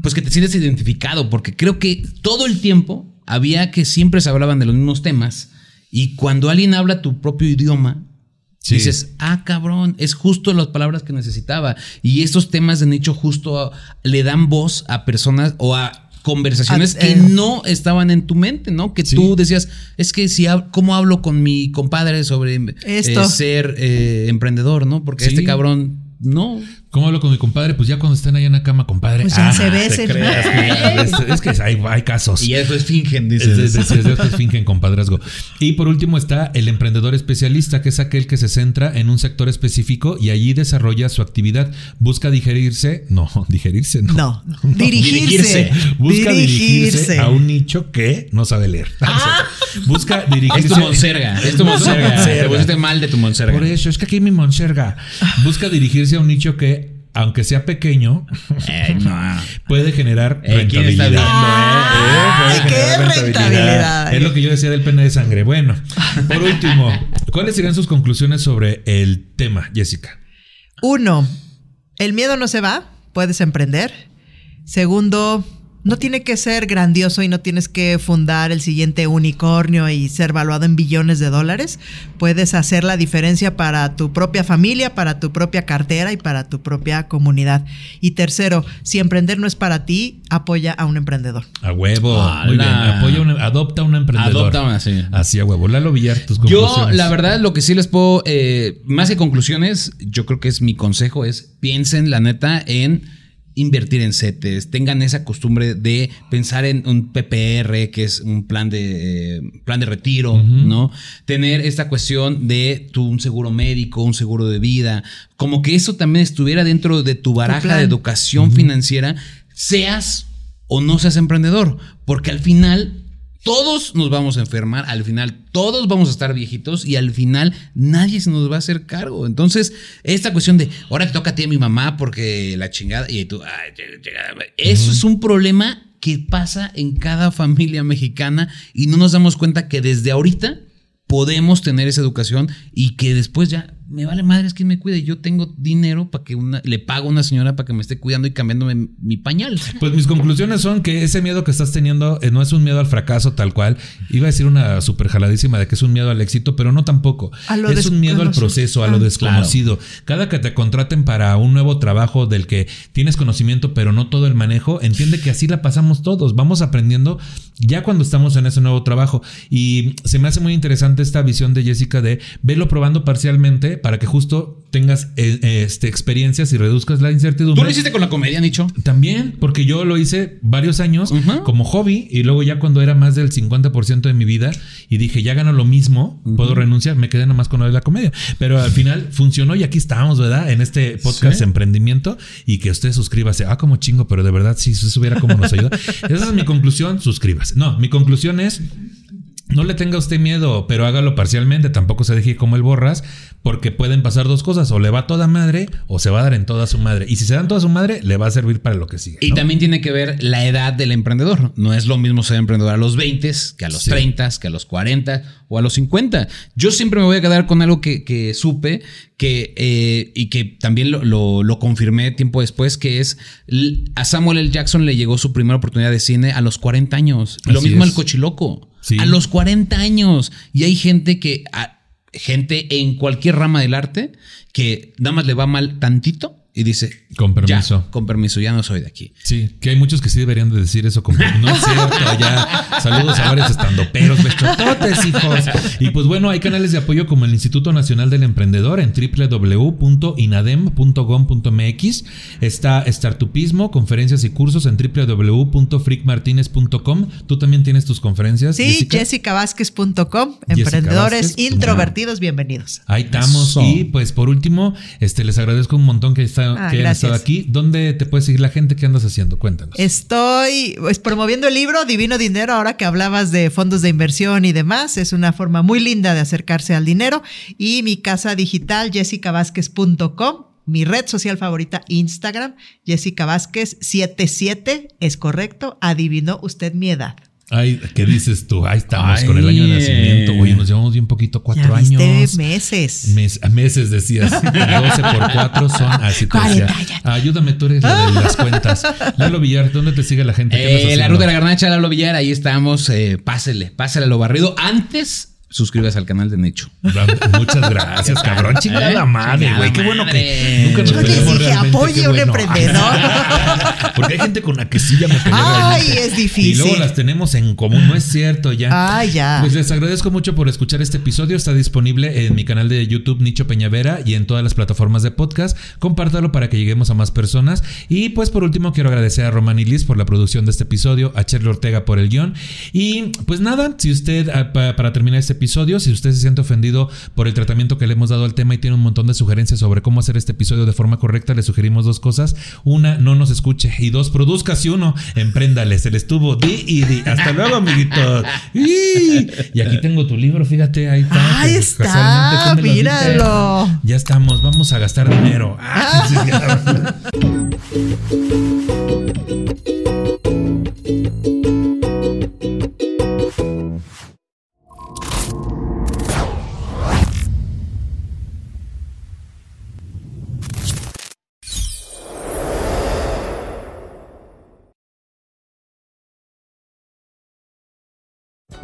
C: Pues que te sientes identificado, porque creo que todo el tiempo había que siempre se hablaban de los mismos temas. Y cuando alguien habla tu propio idioma,
B: Sí.
C: Dices, ah, cabrón, es justo las palabras que necesitaba. Y estos temas de nicho justo le dan voz a personas o a conversaciones
D: A-
C: que
D: eh.
C: no estaban en tu mente, ¿no? Que
B: Sí.
C: tú decías, es que si, hab- ¿cómo hablo con mi compadre sobre eh, ser eh, emprendedor, ¿no? Porque
B: Sí.
C: este cabrón, no.
B: ¿Cómo hablo con mi compadre? Pues ya cuando estén ahí en la cama, compadre.
D: Pues ya
B: Ah,
D: se besen.
B: es, es que hay, hay casos.
C: Y fingen,
B: Es
C: dices.
B: de- de- de- de- de- fingen compadrazgo. Y por último está el emprendedor especialista, que es aquel que se centra en un sector específico y allí desarrolla su actividad. Busca digerirse, no, digerirse, no.
D: No, dirigirse.
C: Dirigirse.
B: Busca dirigirse.
D: dirigirse.
B: a un nicho que no sabe leer. Busca
C: Es
B: dirigirse.
C: tu monserga, es tu monserga.
B: Monserga.
C: Te pusiste mal de tu monserga.
B: Por eso, es que aquí mi monserga. Busca dirigirse a un nicho que, aunque sea pequeño,
C: Eh, no.
B: puede generar
C: Eh, ¿quién está
B: rentabilidad.
C: viendo,
D: Ay,
B: Puede
D: qué
B: generar
D: rentabilidad.
B: Es lo que yo decía del pene de sangre. Bueno, por último, ¿cuáles serían sus conclusiones sobre el tema, Jessica?
D: Uno, el miedo no se va, puedes emprender. Segundo, no tiene que ser grandioso y no tienes que fundar el siguiente unicornio y ser valuado en billones de dólares. Puedes hacer la diferencia para tu propia familia, para tu propia cartera y para tu propia comunidad. Y tercero, si emprender no es para ti, apoya a un emprendedor.
B: A huevo.
C: ¡Hala!
B: Muy bien. Apoya una- adopta a un emprendedor.
C: Adopta una, sí.
B: Así a huevo. Lalo Villar, tus
C: Yo,
B: conclusiones.
C: la verdad, lo que sí les puedo, eh, más que conclusiones, yo creo que es mi consejo, es piensen la neta en invertir en CETES, tengan esa costumbre de pensar en un PPR, que es un plan de, eh, plan de retiro, ¿no? Tener esta cuestión de tu, un seguro médico, un seguro de vida, como que eso también estuviera dentro de tu baraja de educación financiera, seas o no seas emprendedor, porque al final todos nos vamos a enfermar, al final todos vamos a estar viejitos y al final nadie se nos va a hacer cargo. Entonces, esta cuestión de, ahora te toca a ti a mi mamá porque la chingada, y tú, ay, eso es un problema que pasa en cada familia mexicana y no nos damos cuenta que desde ahorita podemos tener esa educación y que después ya me vale madre es que me cuide. Yo tengo dinero para que una, le pago a una señora para que me esté cuidando y cambiándome mi pañal.
B: Pues mis conclusiones son que ese miedo que estás teniendo eh, no es un miedo al fracaso tal cual. Iba a decir una súper jaladísima de que es un miedo al éxito, pero no tampoco. Es un miedo al proceso, a lo
D: Ah,
B: desconocido. Cada que te contraten para un nuevo trabajo del que tienes conocimiento, pero no todo el manejo, entiende que así la pasamos todos. Vamos aprendiendo ya cuando estamos en ese nuevo trabajo. Y se me hace muy interesante esta visión de Jessica de velo probando parcialmente para que justo tengas eh, eh, este, experiencias y reduzcas la incertidumbre.
C: ¿Tú lo hiciste con la comedia, Nicho?
B: También, porque yo lo hice varios años como hobby y luego ya cuando era más del 50% de mi vida y dije, ya gano lo mismo, puedo renunciar, me quedé nada más con lo de la comedia. Pero al final funcionó y aquí estamos, ¿verdad? En este podcast
C: Sí.
B: Emprendimiento y que usted suscríbase. Ah, como chingo, pero de verdad, si eso hubiera como nos ayuda. Esa es mi conclusión, suscríbase. No, mi conclusión es... No le tenga usted miedo, pero hágalo parcialmente. Tampoco se deje como el borras, porque pueden pasar dos cosas: o le va toda madre, o se va a dar en toda su madre. Y si se dan toda su madre, le va a servir para lo que sigue.
C: Y también tiene que ver la edad del emprendedor. No es lo mismo ser emprendedor a los 20 que a los
B: Sí.
C: 30, que a los 40 o a los 50. Yo siempre me voy a quedar con algo que, que supe que, eh, y que también lo, lo- lo confirmé tiempo después, que es a Samuel L. Jackson le llegó su primera oportunidad de cine a los 40 años. lo mismo al cochiloco. A los 40 años. Y hay gente que... gente en cualquier rama del arte que nada más le va mal tantito y dice,
B: Con permiso.
C: ya, con permiso, ya no soy de aquí.
B: Sí, que hay muchos que sí deberían de decir eso como no es cierto, ya saludos a varios estandoperos, bechototes, hijos. Y pues bueno, hay canales de apoyo como el Instituto Nacional del Emprendedor en www.inadem.gov.mx. Está Startupismo, conferencias y cursos en www.frickmartinez.com. Tú también tienes tus conferencias.
D: Sí,
B: Jessica?
D: jessicavázquez.com. Emprendedores
B: Vázquez.
D: introvertidos, bienvenidos.
B: Ahí estamos.
C: Eso.
B: Y pues por último, este les agradezco un montón que,
D: Ah,
B: que hayan estado aquí. ¿Dónde te puede seguir la gente? ¿Qué andas haciendo? Cuéntanos.
D: Estoy pues, promoviendo el libro Divino Dinero, ahora que hablabas de fondos de inversión y demás. Es una forma muy linda de acercarse al dinero. Y mi casa digital, jessicavázquez.com. Mi red social favorita, Instagram, Jessica Vázquez 77, es correcto, adivinó usted mi edad.
B: Ay, ¿qué dices tú? Ahí estamos
C: Ay.
B: con el año de nacimiento. Oye, nos llevamos bien poquito, cuatro
D: ya viste
B: años.
D: meses.
B: Mes- a meses decías. 12 por 4 son así te decía.
D: 40 ya.
B: Ayúdame, tú eres la de las cuentas. Lalo Villar, ¿dónde te sigue la gente? ¿Qué
C: Eh, la ruta de la garnacha, Lalo Villar, ahí estamos. Eh, pásele, pásele a lo barrido. Antes, suscríbase al canal de Nicho.
B: Muchas gracias, cabrón. Chingada
C: ¿Eh?
B: madre, güey. Qué bueno que nunca nos peleamos realmente.
D: apoye un emprendedor.
B: Porque hay gente con la que sí ya me peleé
D: Ay, es difícil.
B: Y luego las tenemos en común. No es cierto ya.
D: Ay, ya.
B: Pues les agradezco mucho por escuchar este episodio. Está disponible en mi canal de YouTube Nicho Peñavera y en todas las plataformas de podcast. Compártalo para que lleguemos a más personas. Y pues por último quiero agradecer a Román y Liz por la producción de este episodio, a Cherly Ortega por el guion. Y pues nada, si usted, ah, pa- para terminar este episodio, si usted se siente ofendido por el tratamiento que le hemos dado al tema y tiene un montón de sugerencias sobre cómo hacer este episodio de forma correcta, le sugerimos dos cosas. Una, no nos escuche. Y dos, produzca. Y uno, empréndale. Se le estuvo di y di. Hasta luego, amiguitos. Y aquí tengo tu libro, fíjate, ahí está.
D: Ahí está, míralo.
B: Ya estamos, vamos a gastar dinero. Ah,